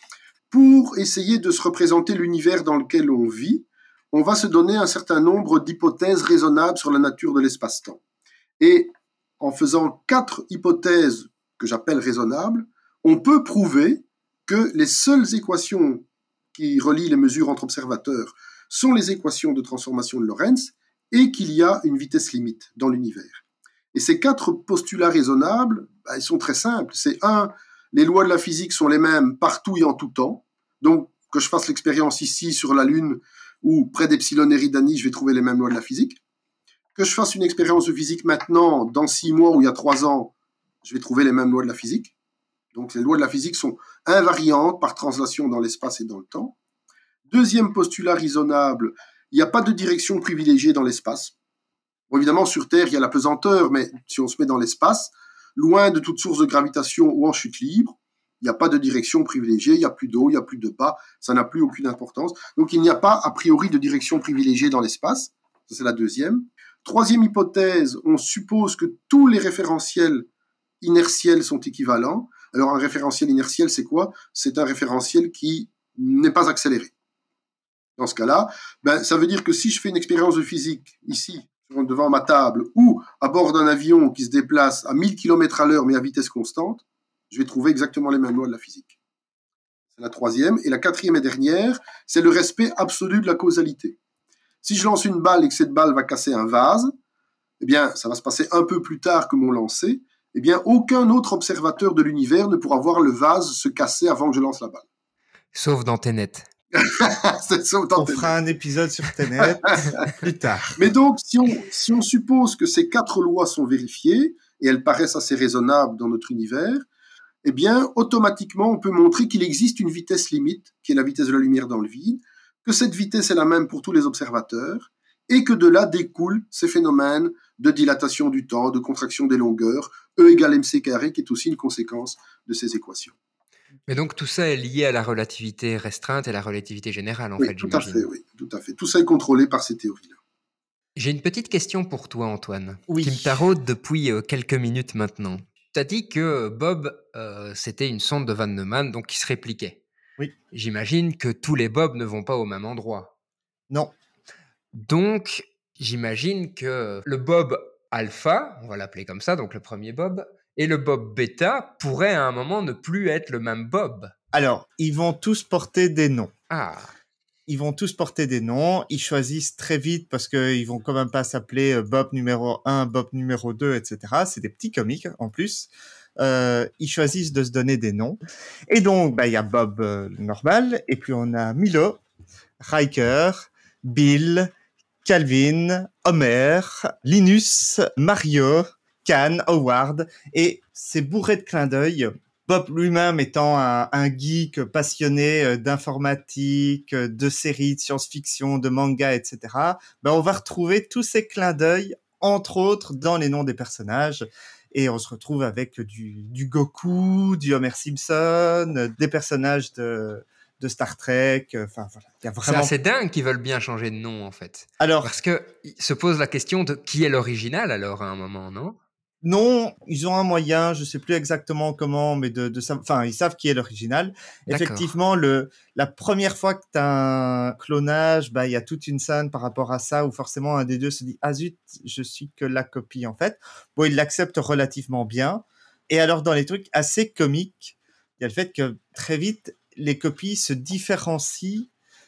pour essayer de se représenter l'univers dans lequel on vit. On va se donner un certain nombre d'hypothèses raisonnables sur la nature de l'espace-temps. Et en faisant quatre hypothèses que j'appelle raisonnables, on peut prouver que les seules équations qui relient les mesures entre observateurs sont les équations de transformation de Lorentz et qu'il y a une vitesse limite dans l'univers. Et ces quatre postulats raisonnables, bah, ils sont très simples. C'est un, les lois de la physique sont les mêmes partout et en tout temps. Donc, que je fasse l'expérience ici sur la Lune ou près d'Epsilon Eridani, je vais trouver les mêmes lois de la physique. Que je fasse une expérience de physique maintenant, dans six mois ou il y a trois ans, je vais trouver les mêmes lois de la physique. Donc les lois de la physique sont invariantes par translation dans l'espace et dans le temps. Deuxième postulat raisonnable, il n'y a pas de direction privilégiée dans l'espace. Bon, évidemment, sur Terre, il y a la pesanteur, mais si on se met dans l'espace, loin de toute source de gravitation ou en chute libre, il n'y a pas de direction privilégiée, il n'y a plus d'eau, il n'y a plus de bas, ça n'a plus aucune importance. Donc il n'y a pas a priori de direction privilégiée dans l'espace. Ça, c'est la deuxième. Troisième hypothèse, on suppose que tous les référentiels inertiels sont équivalents. Alors un référentiel inertiel, c'est quoi? C'est un référentiel qui n'est pas accéléré. Dans ce cas-là, ben, ça veut dire que si je fais une expérience de physique ici, devant ma table, ou à bord d'un avion qui se déplace à 1000 km à l'heure mais à vitesse constante, je vais trouver exactement les mêmes lois de la physique. C'est la troisième. Et la quatrième et dernière, c'est le respect absolu de la causalité. Si je lance une balle et que cette balle va casser un vase, eh bien, ça va se passer un peu plus tard que mon lancer. Eh bien, aucun autre observateur de l'univers ne pourra voir le vase se casser avant que je lance la balle. Sauf dans Tenet. on fera un épisode sur Tenet plus tard. Mais donc, si on, si on suppose que ces quatre lois sont vérifiées, et elles paraissent assez raisonnables dans notre univers, eh bien, automatiquement, on peut montrer qu'il existe une vitesse limite, qui est la vitesse de la lumière dans le vide, que cette vitesse est la même pour tous les observateurs, et que de là découlent ces phénomènes de dilatation du temps, de contraction des longueurs, E égale mc carré, qui est aussi une conséquence de ces équations. Mais donc tout ça est lié à la relativité restreinte et la relativité générale, en oui, fait, tout à fait, oui, tout à fait. Tout ça est contrôlé par ces théories-là. J'ai une petite question pour toi, Antoine, oui. qui me taraude depuis euh, quelques minutes maintenant. Tu as dit que Bob, euh, c'était une sonde de Van Neumann, donc qui se répliquait. Oui. J'imagine que tous les Bob ne vont pas au même endroit. Non. Donc, j'imagine que le Bob alpha, on va l'appeler comme ça, donc le premier Bob, et le Bob bêta pourraient à un moment ne plus être le même Bob. Alors, ils vont tous porter des noms. Ah. Ils vont tous porter des noms. Ils choisissent très vite parce qu'ils vont quand même pas s'appeler Bob numéro 1, Bob numéro 2, etc. C'est des petits comiques en plus. Euh, ils choisissent de se donner des noms. Et donc, bah, il y a Bob euh, normal, et puis on a Milo, Riker, Bill, Calvin, Homer, Linus, Mario, Khan, Howard, et c'est bourré de clins d'œil. Bob lui-même étant un, un, geek passionné d'informatique, de séries, de science-fiction, de manga, etc., ben on va retrouver tous ces clins d'œil, entre autres, dans les noms des personnages. Et on se retrouve avec du, du Goku, du Homer Simpson, des personnages de, de Star Trek. Enfin voilà, il y a vraiment. C'est assez dingue qu'ils veulent bien changer de nom en fait. Alors parce que se pose la question de qui est l'original alors à un moment, non? Non, ils ont un moyen, je sais plus exactement comment, mais de, de enfin, ils savent qui est l'original. Effectivement, le, la première fois que tu as un clonage, bah, il y a toute une scène par rapport à ça où forcément un des deux se dit, ah zut, je suis que la copie, en fait. Bon, ils l'acceptent relativement bien. Et alors, dans les trucs assez comiques, il y a le fait que très vite, les copies se différencient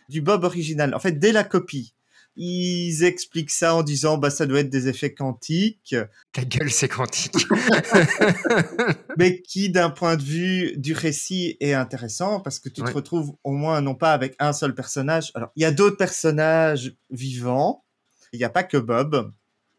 du Bob original. En fait, dès la copie, ils expliquent ça en disant bah ça doit être des effets quantiques. Ta gueule, c'est quantique. mais qui, d'un point de vue du récit, est intéressant parce que tu te retrouves au moins non pas avec un seul personnage. Alors, il y a d'autres personnages vivants. Il n'y a pas que Bob,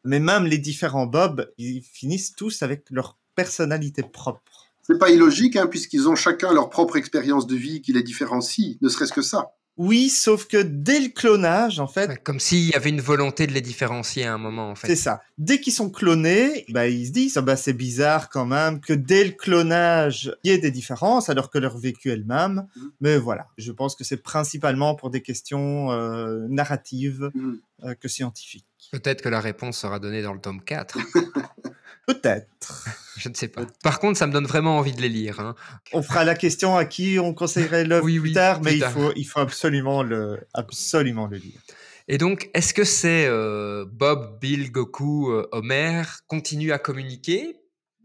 mais même les différents Bob, ils finissent tous avec leur personnalité propre. C'est pas illogique, hein, puisqu'ils ont chacun leur propre expérience de vie qui les différencie, ne serait-ce que ça. Oui, sauf que dès le clonage, en fait. comme s'il y avait une volonté de les différencier à un moment, en fait. C'est ça. Dès qu'ils sont clonés, bah, ils se disent, ah bah, c'est bizarre quand même que dès le clonage, il y ait des différences, alors que leur vécu est le même. Mm. Mais voilà. Je pense que c'est principalement pour des questions euh, narratives mm. euh, que scientifiques. Peut-être que la réponse sera donnée dans le tome 4. Peut-être. Je ne sais pas. Par contre, ça me donne vraiment envie de les lire. Hein. On fera la question à qui on conseillerait l'œuvre plus tard, mais il faut, il faut absolument le, absolument le lire. Et donc, est-ce que c'est euh, Bob, Bill, Goku, euh, Homer continuent à communiquer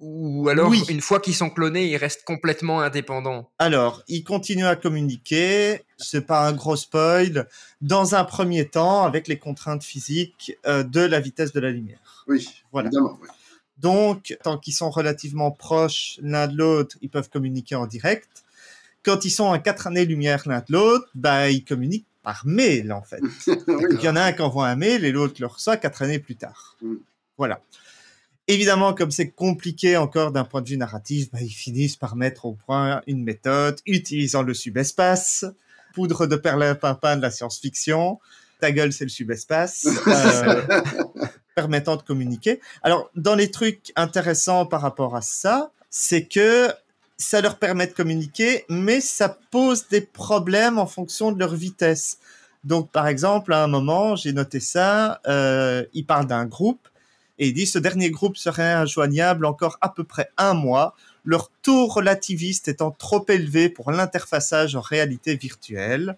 ou alors, une fois qu'ils sont clonés, ils restent complètement indépendants? Alors, ils continuent à communiquer, c'est pas un gros spoil, dans un premier temps avec les contraintes physiques euh, de la vitesse de la lumière. Oui, voilà. évidemment. Oui. Donc, tant qu'ils sont relativement proches l'un de l'autre, ils peuvent communiquer en direct. Quand ils sont à quatre années-lumière l'un de l'autre, bah, ils communiquent par mail, en fait. Il y en a un qui envoie un mail et l'autre le reçoit quatre années plus tard. Mm. Voilà. Évidemment, comme c'est compliqué encore d'un point de vue narratif, bah, ils finissent par mettre au point une méthode utilisant le subespace, poudre de perlimpinpin de la science-fiction. Ta gueule, c'est le subespace. Euh, permettant de communiquer. Alors, dans les trucs intéressants par rapport à ça, c'est que ça leur permet de communiquer, mais ça pose des problèmes en fonction de leur vitesse. Donc, par exemple, à un moment, j'ai noté ça, euh, il parle d'un groupe, et il dit ce dernier groupe serait injoignable encore à peu près un mois, leur taux relativiste étant trop élevé pour l'interfaçage en réalité virtuelle.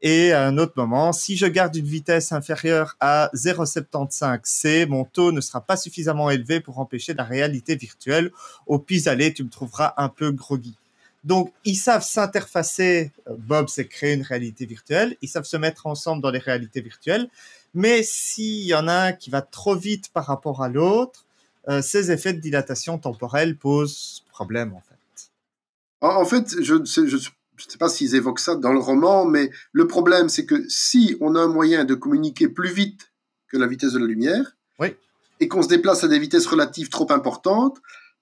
Et à un autre moment, si je garde une vitesse inférieure à 0,75 C, mon taux ne sera pas suffisamment élevé pour empêcher la réalité virtuelle. Au pis-aller, tu me trouveras un peu groggy. Donc, ils savent s'interfacer. Euh, Bob s'est créé une réalité virtuelle. Ils savent se mettre ensemble dans les réalités virtuelles. Mais s'il y en a un qui va trop vite par rapport à l'autre, euh, ces effets de dilatation temporelle posent problème, en fait. En fait, je, je, je ne sais pas s'ils évoquent ça dans le roman, mais le problème, c'est que si on a un moyen de communiquer plus vite que la vitesse de la lumière, et qu'on se déplace à des vitesses relatives trop importantes,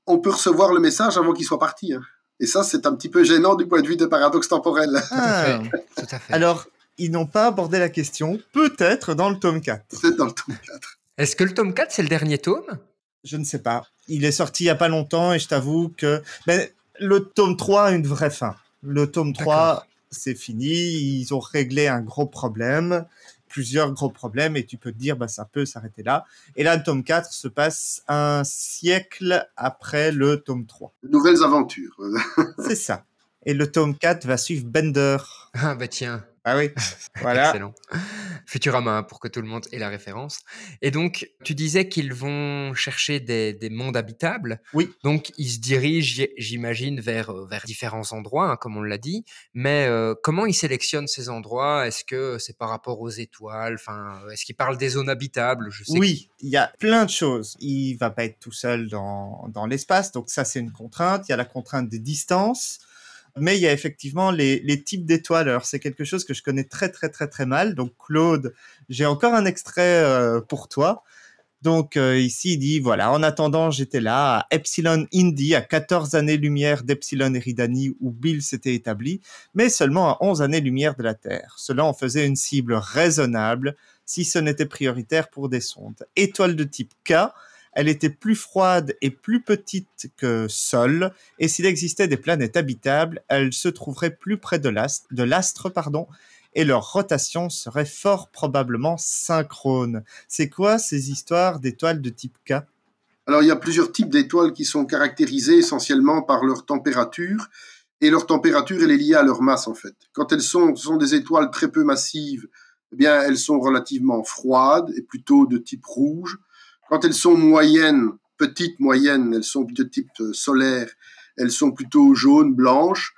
on peut recevoir le message avant qu'il soit parti. Hein. Et ça, c'est un petit peu gênant du point de vue de paradoxe temporel. Ah. Tout à fait. Alors, ils n'ont pas abordé la question, peut-être dans le tome 4. C'est dans le tome 4. Est-ce que le tome 4, c'est le dernier tome? Je ne sais pas. Il est sorti il n'y a pas longtemps et je t'avoue que ben, le tome 3 a une vraie fin. Le tome 3, c'est fini. Ils ont réglé un gros problème, plusieurs gros problèmes, et tu peux te dire, bah, ça peut s'arrêter là. Et là, le tome 4 se passe un siècle après le tome 3. Nouvelles aventures. c'est ça. Et le tome 4 va suivre Bender. Ah, bah tiens. Ah oui, voilà. Excellent. Futurama, pour que tout le monde ait la référence. Et donc, tu disais qu'ils vont chercher des, mondes habitables. Oui. Donc, ils se dirigent, j'imagine, vers, euh, vers différents endroits, hein, comme on l'a dit. Mais euh, comment ils sélectionnent ces endroits? Est-ce que c'est par rapport aux étoiles? Enfin, Est-ce qu'ils parlent des zones habitables? Je sais Oui, il y a plein de choses. Il va pas être tout seul dans, dans l'espace, donc ça, c'est une contrainte. Il y a la contrainte des distances mais il y a effectivement les, types d'étoiles. Alors c'est quelque chose que je connais très très très très mal. Donc Claude, j'ai encore un extrait euh, pour toi. Donc euh, ici il dit voilà, en attendant j'étais là à Epsilon Indy à 14 années-lumière d'Epsilon Eridani où Bill s'était établi, mais seulement à 11 années-lumière de la Terre. Cela en faisait une cible raisonnable si ce n'était prioritaire pour des sondes. Étoile de type K, elle était plus froide et plus petite que Sol, et s'il existait des planètes habitables, elles se trouveraient plus près de l'astre, pardon, et leur rotation serait fort probablement synchrone. C'est quoi ces histoires d'étoiles de type K? Alors il y a plusieurs types d'étoiles qui sont caractérisées essentiellement par leur température, et leur température elle est liée à leur masse en fait. Quand elles sont, sont des étoiles très peu massives, eh bien elles sont relativement froides et plutôt de type rouge. Quand elles sont moyennes, petites, moyennes, elles sont de type euh, solaire, elles sont plutôt jaunes, blanches.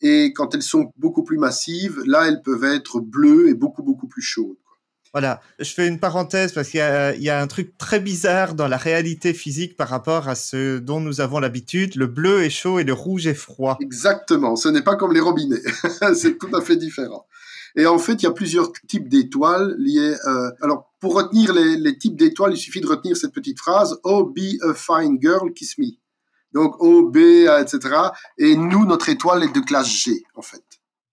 Et quand elles sont beaucoup plus massives, là, elles peuvent être bleues et beaucoup, beaucoup plus chaudes. Voilà, je fais une parenthèse parce qu'il y, y, a un truc très bizarre dans la réalité physique par rapport à ce dont nous avons l'habitude. Le bleu est chaud et le rouge est froid. Exactement, ce n'est pas comme les robinets, c'est tout à fait différent. Et en fait, il y a plusieurs types d'étoiles liées. Euh, alors, pour retenir les, les types d'étoiles, il suffit de retenir cette petite phrase Oh, be a fine girl, kiss me. Donc, O, B, etc. Et nous, notre étoile est de classe G, en fait.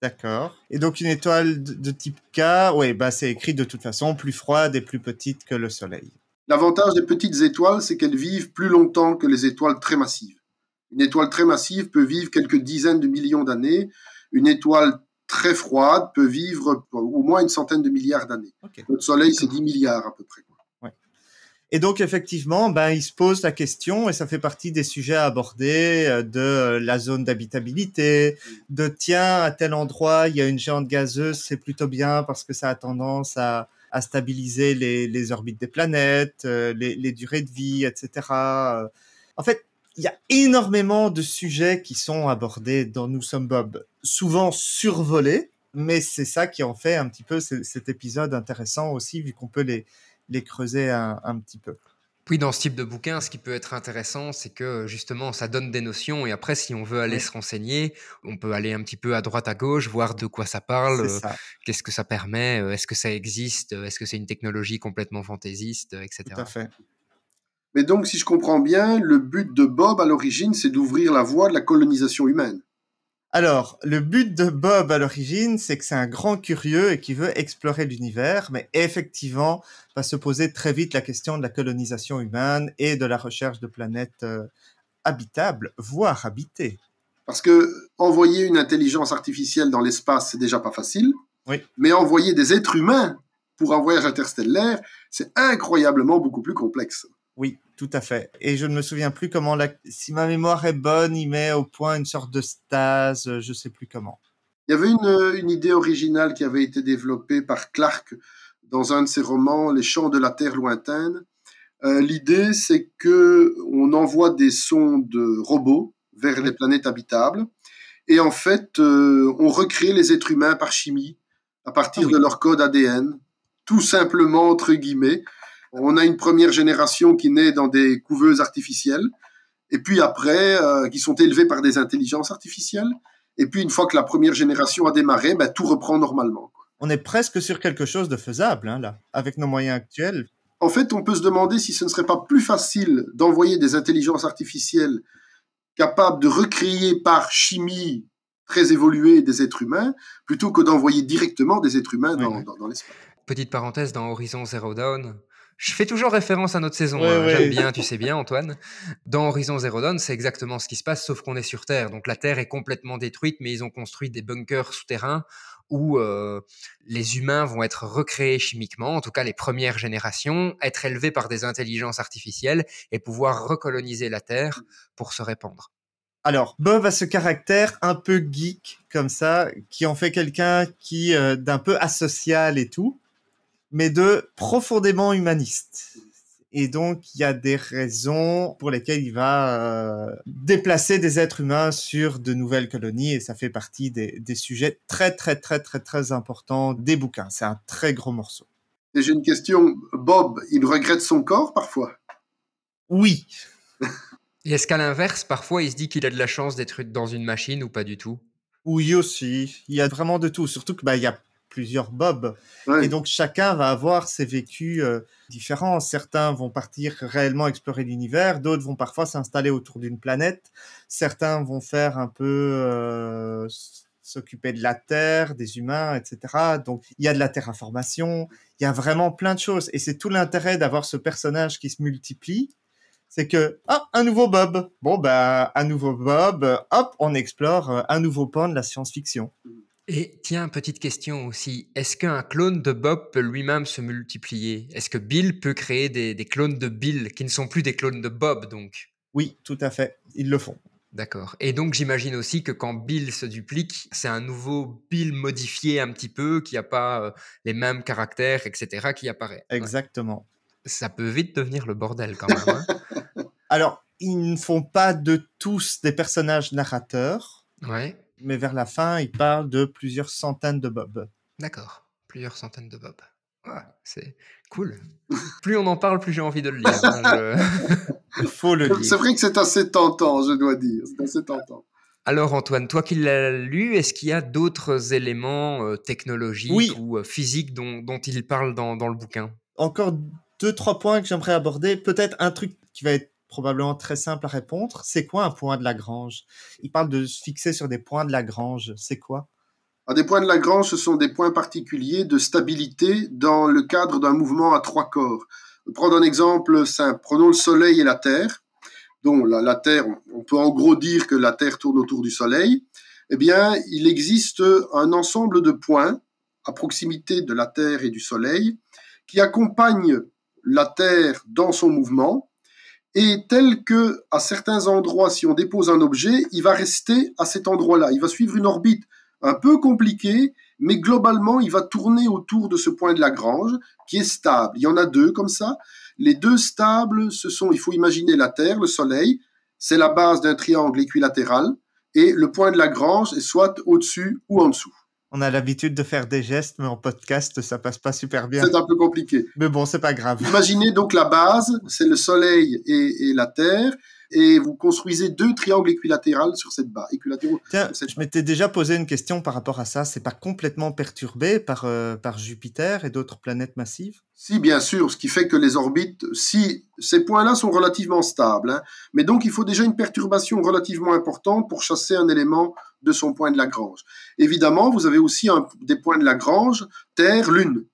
D'accord. Et donc une étoile de, type K, oui, bah c'est écrit de toute façon plus froide et plus petite que le Soleil. L'avantage des petites étoiles, c'est qu'elles vivent plus longtemps que les étoiles très massives. Une étoile très massive peut vivre quelques dizaines de millions d'années. Une étoile très froide peut vivre au moins une centaine de milliards d'années. Notre Soleil, c'est 10 milliards à peu près. Et donc, effectivement, ben, il se pose la question, et ça fait partie des sujets à aborder, euh, de la zone d'habitabilité, de tiens, à tel endroit, il y a une géante gazeuse, c'est plutôt bien parce que ça a tendance à, à stabiliser les, les, orbites des planètes, euh, les, les, durées de vie, etc. En fait, il y a énormément de sujets qui sont abordés dans Nous sommes Bob, souvent survolés, mais c'est ça qui en fait un petit peu cet épisode intéressant aussi, vu qu'on peut les, les creuser un, un, petit peu. Oui, dans ce type de bouquin, ce qui peut être intéressant, c'est que justement, ça donne des notions et après, si on veut aller oui. se renseigner, on peut aller un petit peu à droite, à gauche, voir de quoi ça parle, euh, qu'est-ce que ça permet, euh, est-ce que ça existe, euh, est-ce que c'est une technologie complètement fantaisiste, etc. Tout à fait. Mais donc, si je comprends bien, le but de Bob à l'origine, c'est d'ouvrir la voie de la colonisation humaine. Alors, le but de Bob à l'origine, c'est que c'est un grand curieux et qui veut explorer l'univers, mais effectivement, va se poser très vite la question de la colonisation humaine et de la recherche de planètes euh, habitables, voire habitées. Parce que envoyer une intelligence artificielle dans l'espace, c'est déjà pas facile. Oui. Mais envoyer des êtres humains pour un voyage interstellaire, c'est incroyablement beaucoup plus complexe. Oui, tout à fait. Et je ne me souviens plus comment, la... si ma mémoire est bonne, il met au point une sorte de stase, je sais plus comment. Il y avait une, une idée originale qui avait été développée par Clark dans un de ses romans, Les Chants de la Terre lointaine. Euh, L'idée, c'est que on envoie des sondes robots vers les planètes habitables, et en fait, euh, on recrée les êtres humains par chimie à partir ah oui. de leur code ADN, tout simplement entre guillemets. On a une première génération qui naît dans des couveuses artificielles, et puis après, euh, qui sont élevées par des intelligences artificielles. Et puis, une fois que la première génération a démarré, ben, tout reprend normalement. Quoi. On est presque sur quelque chose de faisable, hein, là, avec nos moyens actuels. En fait, on peut se demander si ce ne serait pas plus facile d'envoyer des intelligences artificielles capables de recréer par chimie très évoluée des êtres humains, plutôt que d'envoyer directement des êtres humains dans, dans, dans l'espace. Petite parenthèse dans Horizon Zero Dawn. Je fais toujours référence à notre saison. Ouais, hein. ouais. J'aime bien, tu sais bien, Antoine. Dans Horizon Zero Dawn, c'est exactement ce qui se passe, sauf qu'on est sur Terre. Donc la Terre est complètement détruite, mais ils ont construit des bunkers souterrains où euh, les humains vont être recréés chimiquement, en tout cas les premières générations, être élevés par des intelligences artificielles et pouvoir recoloniser la Terre pour se répandre. Alors, Bob a ce caractère un peu geek comme ça, qui en fait quelqu'un qui euh, d'un peu asocial et tout, mais de profondément humaniste. Et donc, il y a des raisons pour lesquelles il va euh, déplacer des êtres humains sur de nouvelles colonies, et ça fait partie des, des sujets très, très, très, très, très importants des bouquins. C'est un très gros morceau. Et j'ai une question. Bob, il regrette son corps parfois? Oui. Et est-ce qu'à l'inverse, parfois, il se dit qu'il a de la chance d'être dans une machine ou pas du tout? Oui aussi. Il y a vraiment de tout. Surtout que bah, il y a plusieurs Bob. Ouais. Et donc chacun va avoir ses vécus euh, différents. Certains vont partir réellement explorer l'univers, d'autres vont parfois s'installer autour d'une planète. Certains vont faire un peu euh, s'occuper de la Terre, des humains, etc. Donc il y a de la terraformation, il y a vraiment plein de choses. Et c'est tout l'intérêt d'avoir ce personnage qui se multiplie. C'est que, ah, un nouveau Bob. Bon, bah, un nouveau Bob, hop, on explore euh, un nouveau pan de la science-fiction. Et tiens, petite question aussi. Est-ce qu'un clone de Bob peut lui-même se multiplier? Est-ce que Bill peut créer des, des, clones de Bill qui ne sont plus des clones de Bob, donc? Oui, tout à fait. Ils le font. D'accord. Et donc j'imagine aussi que quand Bill se duplique, c'est un nouveau Bill modifié un petit peu, qui n'a pas euh, les mêmes caractères, etc., qui apparaît. Exactement. Ouais. Ça peut vite devenir le bordel quand même. Hein Alors, ils ne font pas de tous des personnages narrateurs, Ouais, mais vers la fin, ils parlent de plusieurs centaines de Bob. d'accord. Plusieurs centaines de Bob. Ouais, c'est cool. Plus on en parle, plus j'ai envie de le lire. hein, je- Il faut le C'est lire. vrai que c'est assez tentant, je dois dire. C'est assez tentant. Alors Antoine, toi qui l'as lu, est-ce qu'il y a d'autres éléments euh, technologiques Oui. ou euh, physiques dont, dont il parle dans, dans le bouquin? Encore deux, trois points que j'aimerais aborder. Peut-être un truc qui va être probablement très simple à répondre. C'est quoi un point de Lagrange? Il parle de se fixer sur des points de Lagrange. C'est quoi? Ah, des points de Lagrange, ce sont des points particuliers de stabilité dans le cadre d'un mouvement à trois corps. Prendre un exemple simple. Prenons le Soleil et la Terre. Donc la, la Terre, on peut en gros dire que la Terre tourne autour du Soleil. Eh bien, il existe un ensemble de points à proximité de la Terre et du Soleil qui accompagnent la Terre dans son mouvement et tel que à certains endroits, si on dépose un objet, il va rester à cet endroit-là. Il va suivre une orbite un peu compliquée, mais globalement, il va tourner autour de ce point de Lagrange qui est stable. Il y en a deux comme ça. Les deux stables, ce sont, il faut imaginer la Terre, le Soleil, c'est la base d'un triangle équilatéral, et le point de Lagrange est soit au-dessus ou en dessous. On a l'habitude de faire des gestes, mais en podcast, ça passe pas super bien. C'est un peu compliqué. Mais bon, c'est pas grave. Imaginez donc la base, c'est le Soleil et, et la Terre, et vous construisez deux triangles équilatéraux sur cette base. Équilatéraux Tiens, cette je m'étais déjà posé une question par rapport à ça. C'est pas complètement perturbé par, euh, par Jupiter et d'autres planètes massives? Si, bien sûr, ce qui fait que les orbites, si ces points-là sont relativement stables, hein, mais donc il faut déjà une perturbation relativement importante pour chasser un élément de son point de Lagrange. Évidemment, vous avez aussi un- des points de Lagrange, Terre, Lune.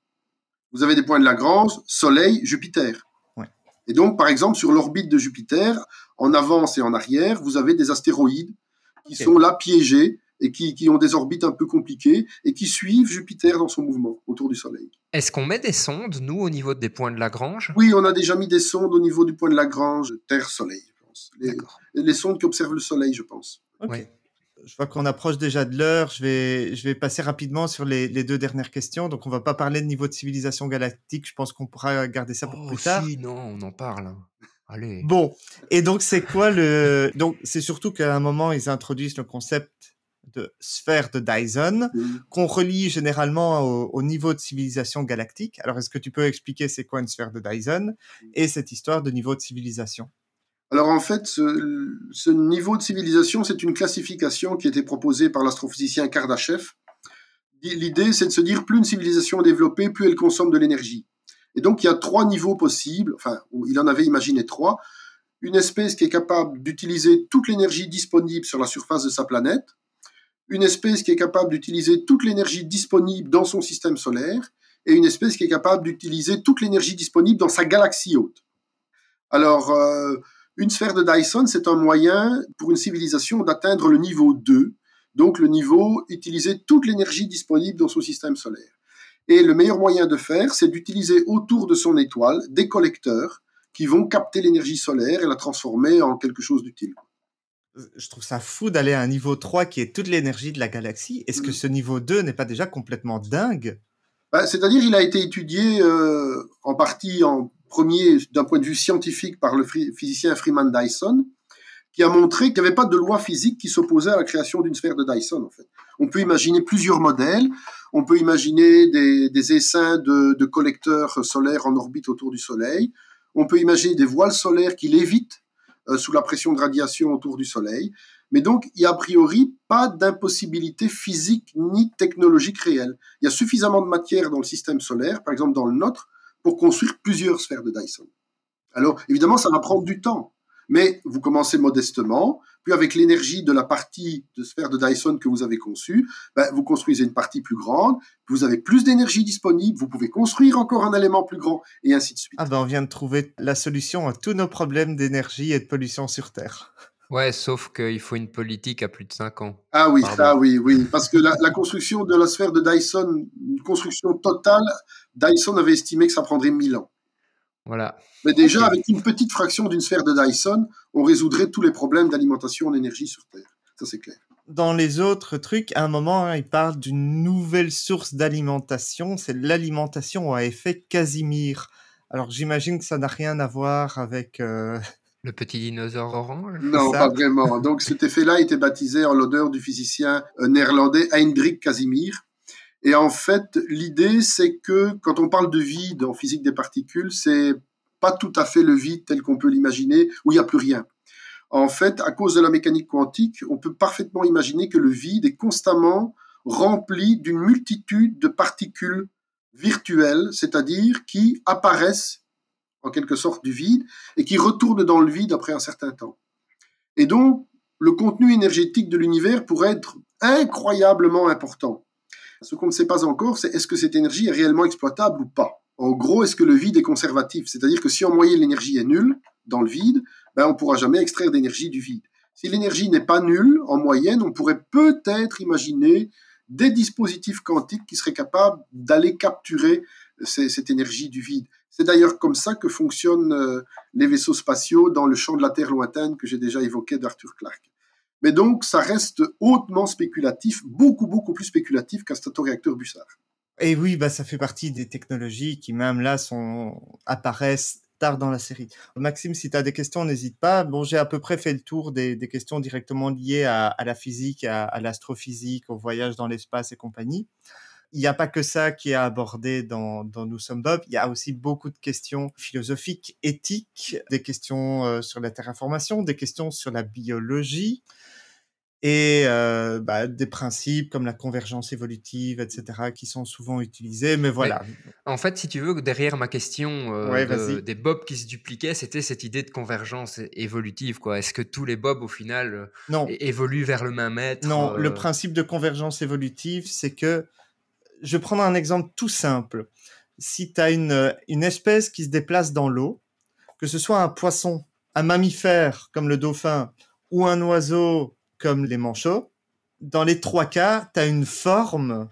Vous avez des points de Lagrange, Soleil, Jupiter. Et donc, par exemple, sur l'orbite de Jupiter, en avance et en arrière, vous avez des astéroïdes qui sont là piégés et qui, qui ont des orbites un peu compliquées et qui suivent Jupiter dans son mouvement autour du Soleil. Est-ce qu'on met des sondes, nous, au niveau des points de Lagrange? Oui, on a déjà mis des sondes au niveau du point de Lagrange, Terre-Soleil, je pense. Les, sondes qui observent le Soleil, je pense. Ok. Ouais. Je vois qu'on approche déjà de l'heure. Je vais, je vais passer rapidement sur les, les deux dernières questions. Donc, on va pas parler de niveau de civilisation galactique. Je pense qu'on pourra garder ça pour Oh, plus tard. si, non, on en parle. Allez. Bon, et donc c'est quoi le... Donc c'est surtout qu'à un moment, ils introduisent le concept de sphère de Dyson, qu'on relie généralement au, au niveau de civilisation galactique. Alors est-ce que tu peux expliquer c'est quoi une sphère de Dyson et cette histoire de niveau de civilisation? Alors en fait, ce, ce niveau de civilisation, c'est une classification qui a été proposée par l'astrophysicien Kardashev. L'idée, c'est de se dire, plus une civilisation est développée, plus elle consomme de l'énergie. Et donc, il y a trois niveaux possibles, enfin, il en avait imaginé trois. Une espèce qui est capable d'utiliser toute l'énergie disponible sur la surface de sa planète, une espèce qui est capable d'utiliser toute l'énergie disponible dans son système solaire, et une espèce qui est capable d'utiliser toute l'énergie disponible dans sa galaxie haute. Alors, euh, une sphère de Dyson, c'est un moyen pour une civilisation d'atteindre le niveau 2, donc le niveau utiliser toute l'énergie disponible dans son système solaire. Et le meilleur moyen de faire, c'est d'utiliser autour de son étoile des collecteurs qui vont capter l'énergie solaire et la transformer en quelque chose d'utile. Je trouve ça fou d'aller à un niveau 3 qui est toute l'énergie de la galaxie. Est-ce que ce niveau 2 n'est pas déjà complètement dingue? Ben, C'est-à-dire, il a été étudié euh, en partie en premier d'un point de vue scientifique par le physicien Freeman Dyson, qui a montré qu'il n'y avait pas de loi physique qui s'opposait à la création d'une sphère de Dyson. En fait. On peut imaginer plusieurs modèles. On peut imaginer des, des essaims de, de, collecteurs solaires en orbite autour du Soleil. On peut imaginer des voiles solaires qui lévitent euh, sous la pression de radiation autour du Soleil. Mais donc, il n'y a a priori pas d'impossibilité physique ni technologique réelle. Il y a suffisamment de matière dans le système solaire, par exemple dans le nôtre, pour construire plusieurs sphères de Dyson. Alors, évidemment, ça va prendre du temps. Mais vous commencez modestement, puis avec l'énergie de la partie de sphère de Dyson que vous avez conçue, ben, vous construisez une partie plus grande, vous avez plus d'énergie disponible, vous pouvez construire encore un élément plus grand, et ainsi de suite. Ah ben on vient de trouver la solution à tous nos problèmes d'énergie et de pollution sur Terre. Ouais, sauf qu'il faut une politique à plus de 5 ans. Ah oui, Pardon. ça oui, oui. Parce que la, la, construction de la sphère de Dyson, une construction totale, Dyson avait estimé que ça prendrait 1000 ans. Voilà. Mais déjà, okay. avec une petite fraction d'une sphère de Dyson, on résoudrait tous les problèmes d'alimentation en énergie sur Terre. Ça, c'est clair. Dans les autres trucs, à un moment, hein, il parle d'une nouvelle source d'alimentation, c'est l'alimentation à effet Casimir. Alors, j'imagine que ça n'a rien à voir avec euh, Le petit dinosaure orange Non, ça. pas vraiment. Donc cet effet-là a été baptisé en l'honneur du physicien euh, néerlandais Heinrich Casimir. Et en fait, l'idée, c'est que quand on parle de vide en physique des particules, c'est pas tout à fait le vide tel qu'on peut l'imaginer, où il n'y a plus rien. En fait, à cause de la mécanique quantique, on peut parfaitement imaginer que le vide est constamment rempli d'une multitude de particules virtuelles, c'est-à-dire qui apparaissent en quelque sorte du vide et qui retournent dans le vide après un certain temps. Et donc, le contenu énergétique de l'univers pourrait être incroyablement important. Ce qu'on ne sait pas encore, c'est est-ce que cette énergie est réellement exploitable ou pas. En gros, est-ce que le vide est conservatif? C'est-à-dire que si en moyenne l'énergie est nulle dans le vide, ben, on ne pourra jamais extraire d'énergie du vide. Si l'énergie n'est pas nulle, en moyenne, on pourrait peut-être imaginer des dispositifs quantiques qui seraient capables d'aller capturer cette énergie du vide. C'est d'ailleurs comme ça que fonctionnent euh, les vaisseaux spatiaux dans le champ de la Terre lointaine que j'ai déjà évoqué d'Arthur Clarke. Mais donc, ça reste hautement spéculatif, beaucoup, beaucoup plus spéculatif qu'un statoréacteur Bussard. Et oui, bah, ça fait partie des technologies qui, même là, sont... apparaissent tard dans la série. Maxime, si tu as des questions, n'hésite pas. Bon, j'ai à peu près fait le tour des, questions directement liées à, la physique, à, l'astrophysique, au voyage dans l'espace et compagnie. Il n'y a pas que ça qui est abordé dans, dans Nous sommes Bob. Il y a aussi beaucoup de questions philosophiques, éthiques, des questions euh, sur la terraformation, des questions sur la biologie et euh, bah, des principes comme la convergence évolutive, etc., qui sont souvent utilisés. Mais voilà. En fait, si tu veux, derrière ma question euh, Ouais, de- vas-y. des bobs qui se dupliquaient, c'était cette idée de convergence évolutive. quoi. Est-ce que tous les bobs, au final, euh, Non, évoluent vers le même être non. euh, Le principe de convergence évolutive, c'est que je vais prendre un exemple tout simple. Si tu as une, une espèce qui se déplace dans l'eau, que ce soit un poisson, un mammifère comme le dauphin ou un oiseau comme les manchots, dans les trois cas, tu as une forme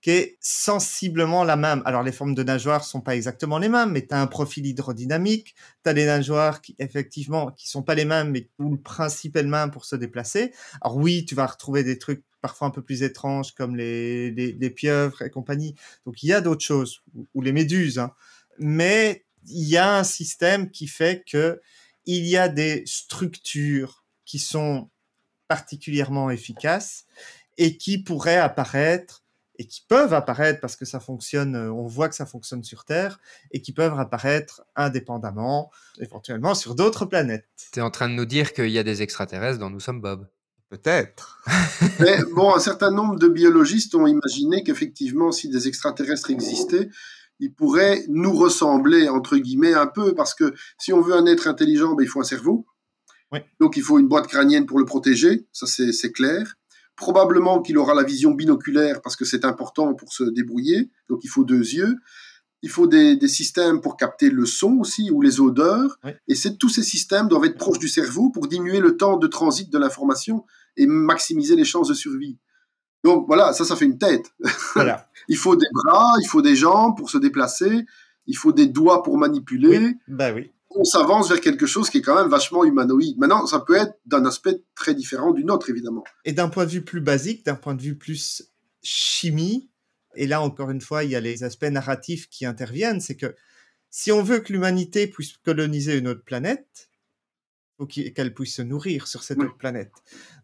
qui est sensiblement la même. Alors, les formes de nageoires sont pas exactement les mêmes, mais tu as un profil hydrodynamique, tu as des nageoires qui, effectivement, qui sont pas les mêmes, mais où le principe est le même pour se déplacer. Alors oui, tu vas retrouver des trucs parfois un peu plus étranges, comme les, les, pieuvres et compagnie. Donc, il y a d'autres choses, ou, ou les méduses, hein. mais il y a un système qui fait que il y a des structures qui sont particulièrement efficaces et qui pourraient apparaître et qui peuvent apparaître parce que ça fonctionne, euh, on voit que ça fonctionne sur Terre et qui peuvent apparaître indépendamment, éventuellement sur d'autres planètes. Tu es en train de nous dire qu'il y a des extraterrestres dans Nous sommes Bob. Peut-être. Mais bon, un certain nombre de biologistes ont imaginé qu'effectivement, si des extraterrestres existaient, ils pourraient nous ressembler, entre guillemets, un peu, parce que si on veut un être intelligent, ben, il faut un cerveau. Donc il faut une boîte crânienne pour le protéger, ça c'est clair. Probablement qu'il aura la vision binoculaire parce que c'est important pour se débrouiller, donc il faut deux yeux. Il faut des, des systèmes pour capter le son aussi ou les odeurs. Et tous ces systèmes doivent être proches du cerveau pour diminuer le temps de transit de l'information et maximiser les chances de survie. Donc voilà, ça, ça fait une tête. Voilà. Il faut des bras, il faut des jambes pour se déplacer, il faut des doigts pour manipuler. Oui. Bah oui. On s'avance vers quelque chose qui est quand même vachement humanoïde. Maintenant, ça peut être d'un aspect très différent d'une autre, évidemment. Et d'un point de vue plus basique, d'un point de vue plus chimie, et là encore une fois, il y a les aspects narratifs qui interviennent, c'est que si on veut que l'humanité puisse coloniser une autre planète, faut qu'elle puisse se nourrir sur cette Oui. autre planète.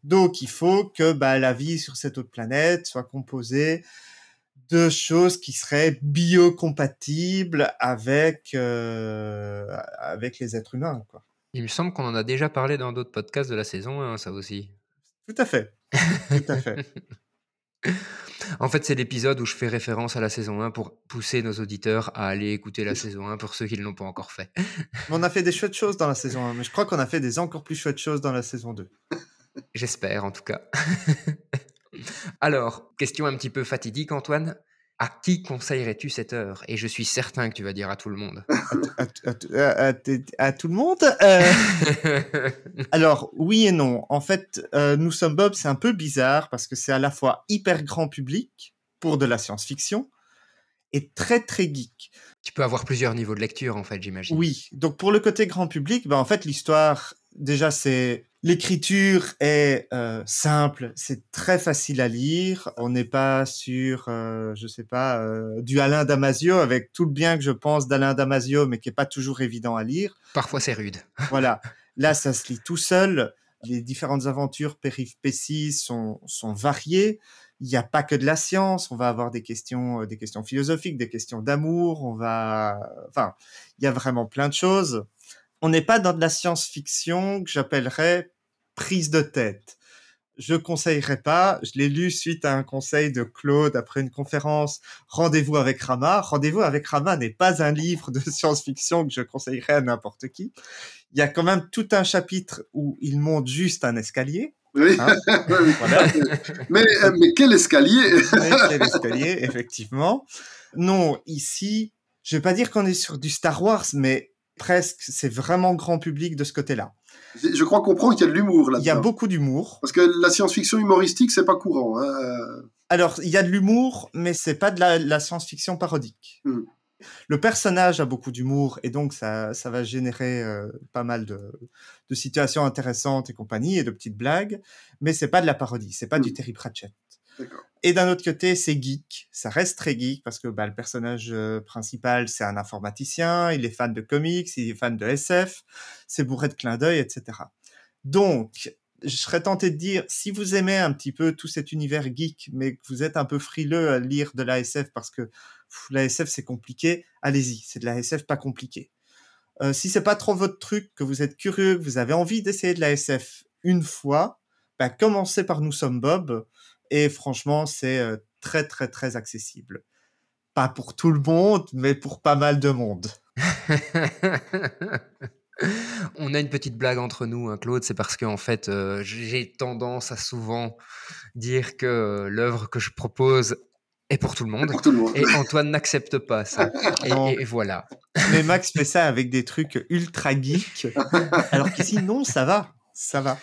Donc il faut que bah, la vie sur cette autre planète soit composée de choses qui seraient biocompatibles avec, euh, avec les êtres humains. Quoi. Il me semble qu'on en a déjà parlé dans d'autres podcasts de la saison 1, ça aussi. Tout à fait. Tout à fait. En fait, c'est l'épisode où je fais référence à la saison 1 pour pousser nos auditeurs à aller écouter la saison 1 pour ceux qui ne l'ont pas encore fait. On a fait des chouettes choses dans la saison 1, mais je crois qu'on a fait des encore plus chouettes choses dans la saison 2. J'espère en tout cas. Alors, question un petit peu fatidique, Antoine. À qui conseillerais-tu cette heure? Et je suis certain que tu vas dire à tout le monde. À, à- à- à- à tout le monde euh, Alors, oui et non. En fait, euh, Nous sommes Bob, c'est un peu bizarre parce que c'est à la fois hyper grand public pour de la science-fiction et très très geek. tu peux avoir plusieurs niveaux de lecture en fait, j'imagine. Oui, donc pour le côté grand public, ben en fait l'histoire, déjà c'est l'écriture est euh, simple, c'est très facile à lire. On n'est pas sur, euh, je sais pas, euh, du Alain Damasio avec tout le bien que je pense d'Alain Damasio, mais qui est pas toujours évident à lire. Parfois c'est rude. Voilà. Là, ça se lit tout seul. Les différentes aventures péripéties sont, sont variées. Il n'y a pas que de la science. On va avoir des questions, euh, des questions philosophiques, des questions d'amour. On va, enfin, il y a vraiment plein de choses. On n'est pas dans de la science-fiction que j'appellerais prise de tête je conseillerais pas. Je l'ai lu suite à un conseil de Claude après une conférence Rendez-vous avec Rama. Rendez-vous avec Rama n'est pas un livre de science-fiction que je conseillerais à n'importe qui. Il y a quand même tout un chapitre où il monte juste un escalier. Oui. Hein mais, euh, mais quel escalier? Quel escalier, effectivement. Non, ici, je vais pas dire qu'on est sur du Star Wars, mais presque, c'est vraiment grand public de ce côté-là. Je crois comprendre qu'il y a de l'humour là-dedans. Il y a beaucoup d'humour. Parce que la science-fiction humoristique, c'est pas courant. Hein. Alors, il y a de l'humour, mais c'est pas de la, science-fiction parodique. Hmm. Le personnage a beaucoup d'humour et donc ça, ça va générer euh, pas mal de, de, situations intéressantes et compagnie et de petites blagues, mais c'est pas de la parodie, c'est pas du hmm. Terry Pratchett. Et d'un autre côté, c'est geek. Ça reste très geek parce que bah, le personnage euh, principal, c'est un informaticien, il est fan de comics, il est fan de SF, c'est bourré de clins d'œil, etc. Donc, je serais tenté de dire, si vous aimez un petit peu tout cet univers geek, mais que vous êtes un peu frileux à lire de la SF parce que la SF c'est compliqué, allez-y, c'est de la SF pas compliqué. Euh, si c'est pas trop votre truc, que vous êtes curieux, que vous avez envie d'essayer de la SF une fois, bah, commencez par Nous sommes Bob. Et franchement, c'est très, très, très accessible. Pas pour tout le monde, mais pour pas mal de monde. On a une petite blague entre nous, hein, Claude, c'est parce qu'en fait, euh, j'ai tendance à souvent dire que l'œuvre que je propose est pour tout le monde. Et Antoine n'accepte pas ça. Et, et, voilà. Mais Max fait ça avec des trucs ultra geeks. alors qu'ici, non, ça va. Ça va.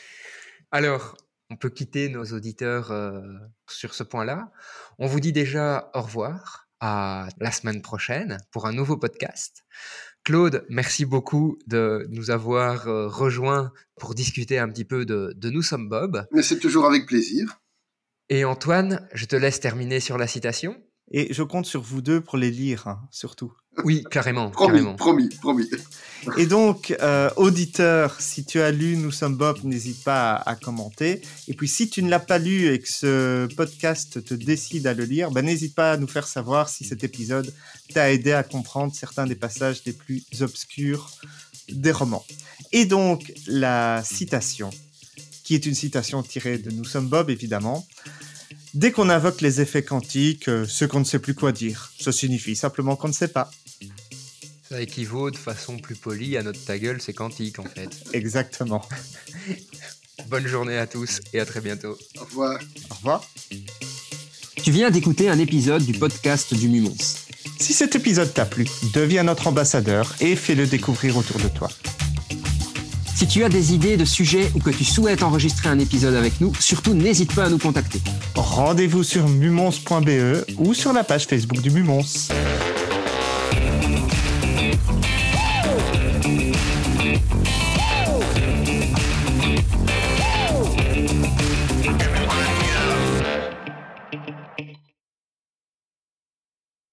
Alors, on peut quitter nos auditeurs euh, sur ce point-là. On vous dit déjà au revoir à la semaine prochaine pour un nouveau podcast. Claude, merci beaucoup de nous avoir euh, rejoints pour discuter un petit peu de, de Nous sommes Bob. Mais c'est toujours avec plaisir. Et Antoine, je te laisse terminer sur la citation. Et je compte sur vous deux pour les lire, hein, surtout. Oui, carrément. promis, carrément. promis, promis. Et donc, euh, auditeur, si tu as lu Nous sommes Bob, n'hésite pas à, commenter. Et puis, si tu ne l'as pas lu et que ce podcast te décide à le lire, ben, n'hésite pas à nous faire savoir si cet épisode t'a aidé à comprendre certains des passages les plus obscurs des romans. Et donc, la citation, qui est une citation tirée de Nous sommes Bob, évidemment. Dès qu'on invoque les effets quantiques, euh, ce qu'on ne sait plus quoi dire. Ça signifie simplement qu'on ne sait pas. Ça équivaut de façon plus polie à notre ta gueule, c'est quantique en fait. Exactement. Bonne journée à tous et à très bientôt. Au revoir. Au revoir. Tu viens d'écouter un épisode du podcast du Mumons. Si cet épisode t'a plu, deviens notre ambassadeur et fais-le découvrir autour de toi. Si tu as des idées de sujets ou que tu souhaites enregistrer un épisode avec nous, surtout n'hésite pas à nous contacter. Rendez-vous sur mumons.be ou sur la page Facebook du Mumons.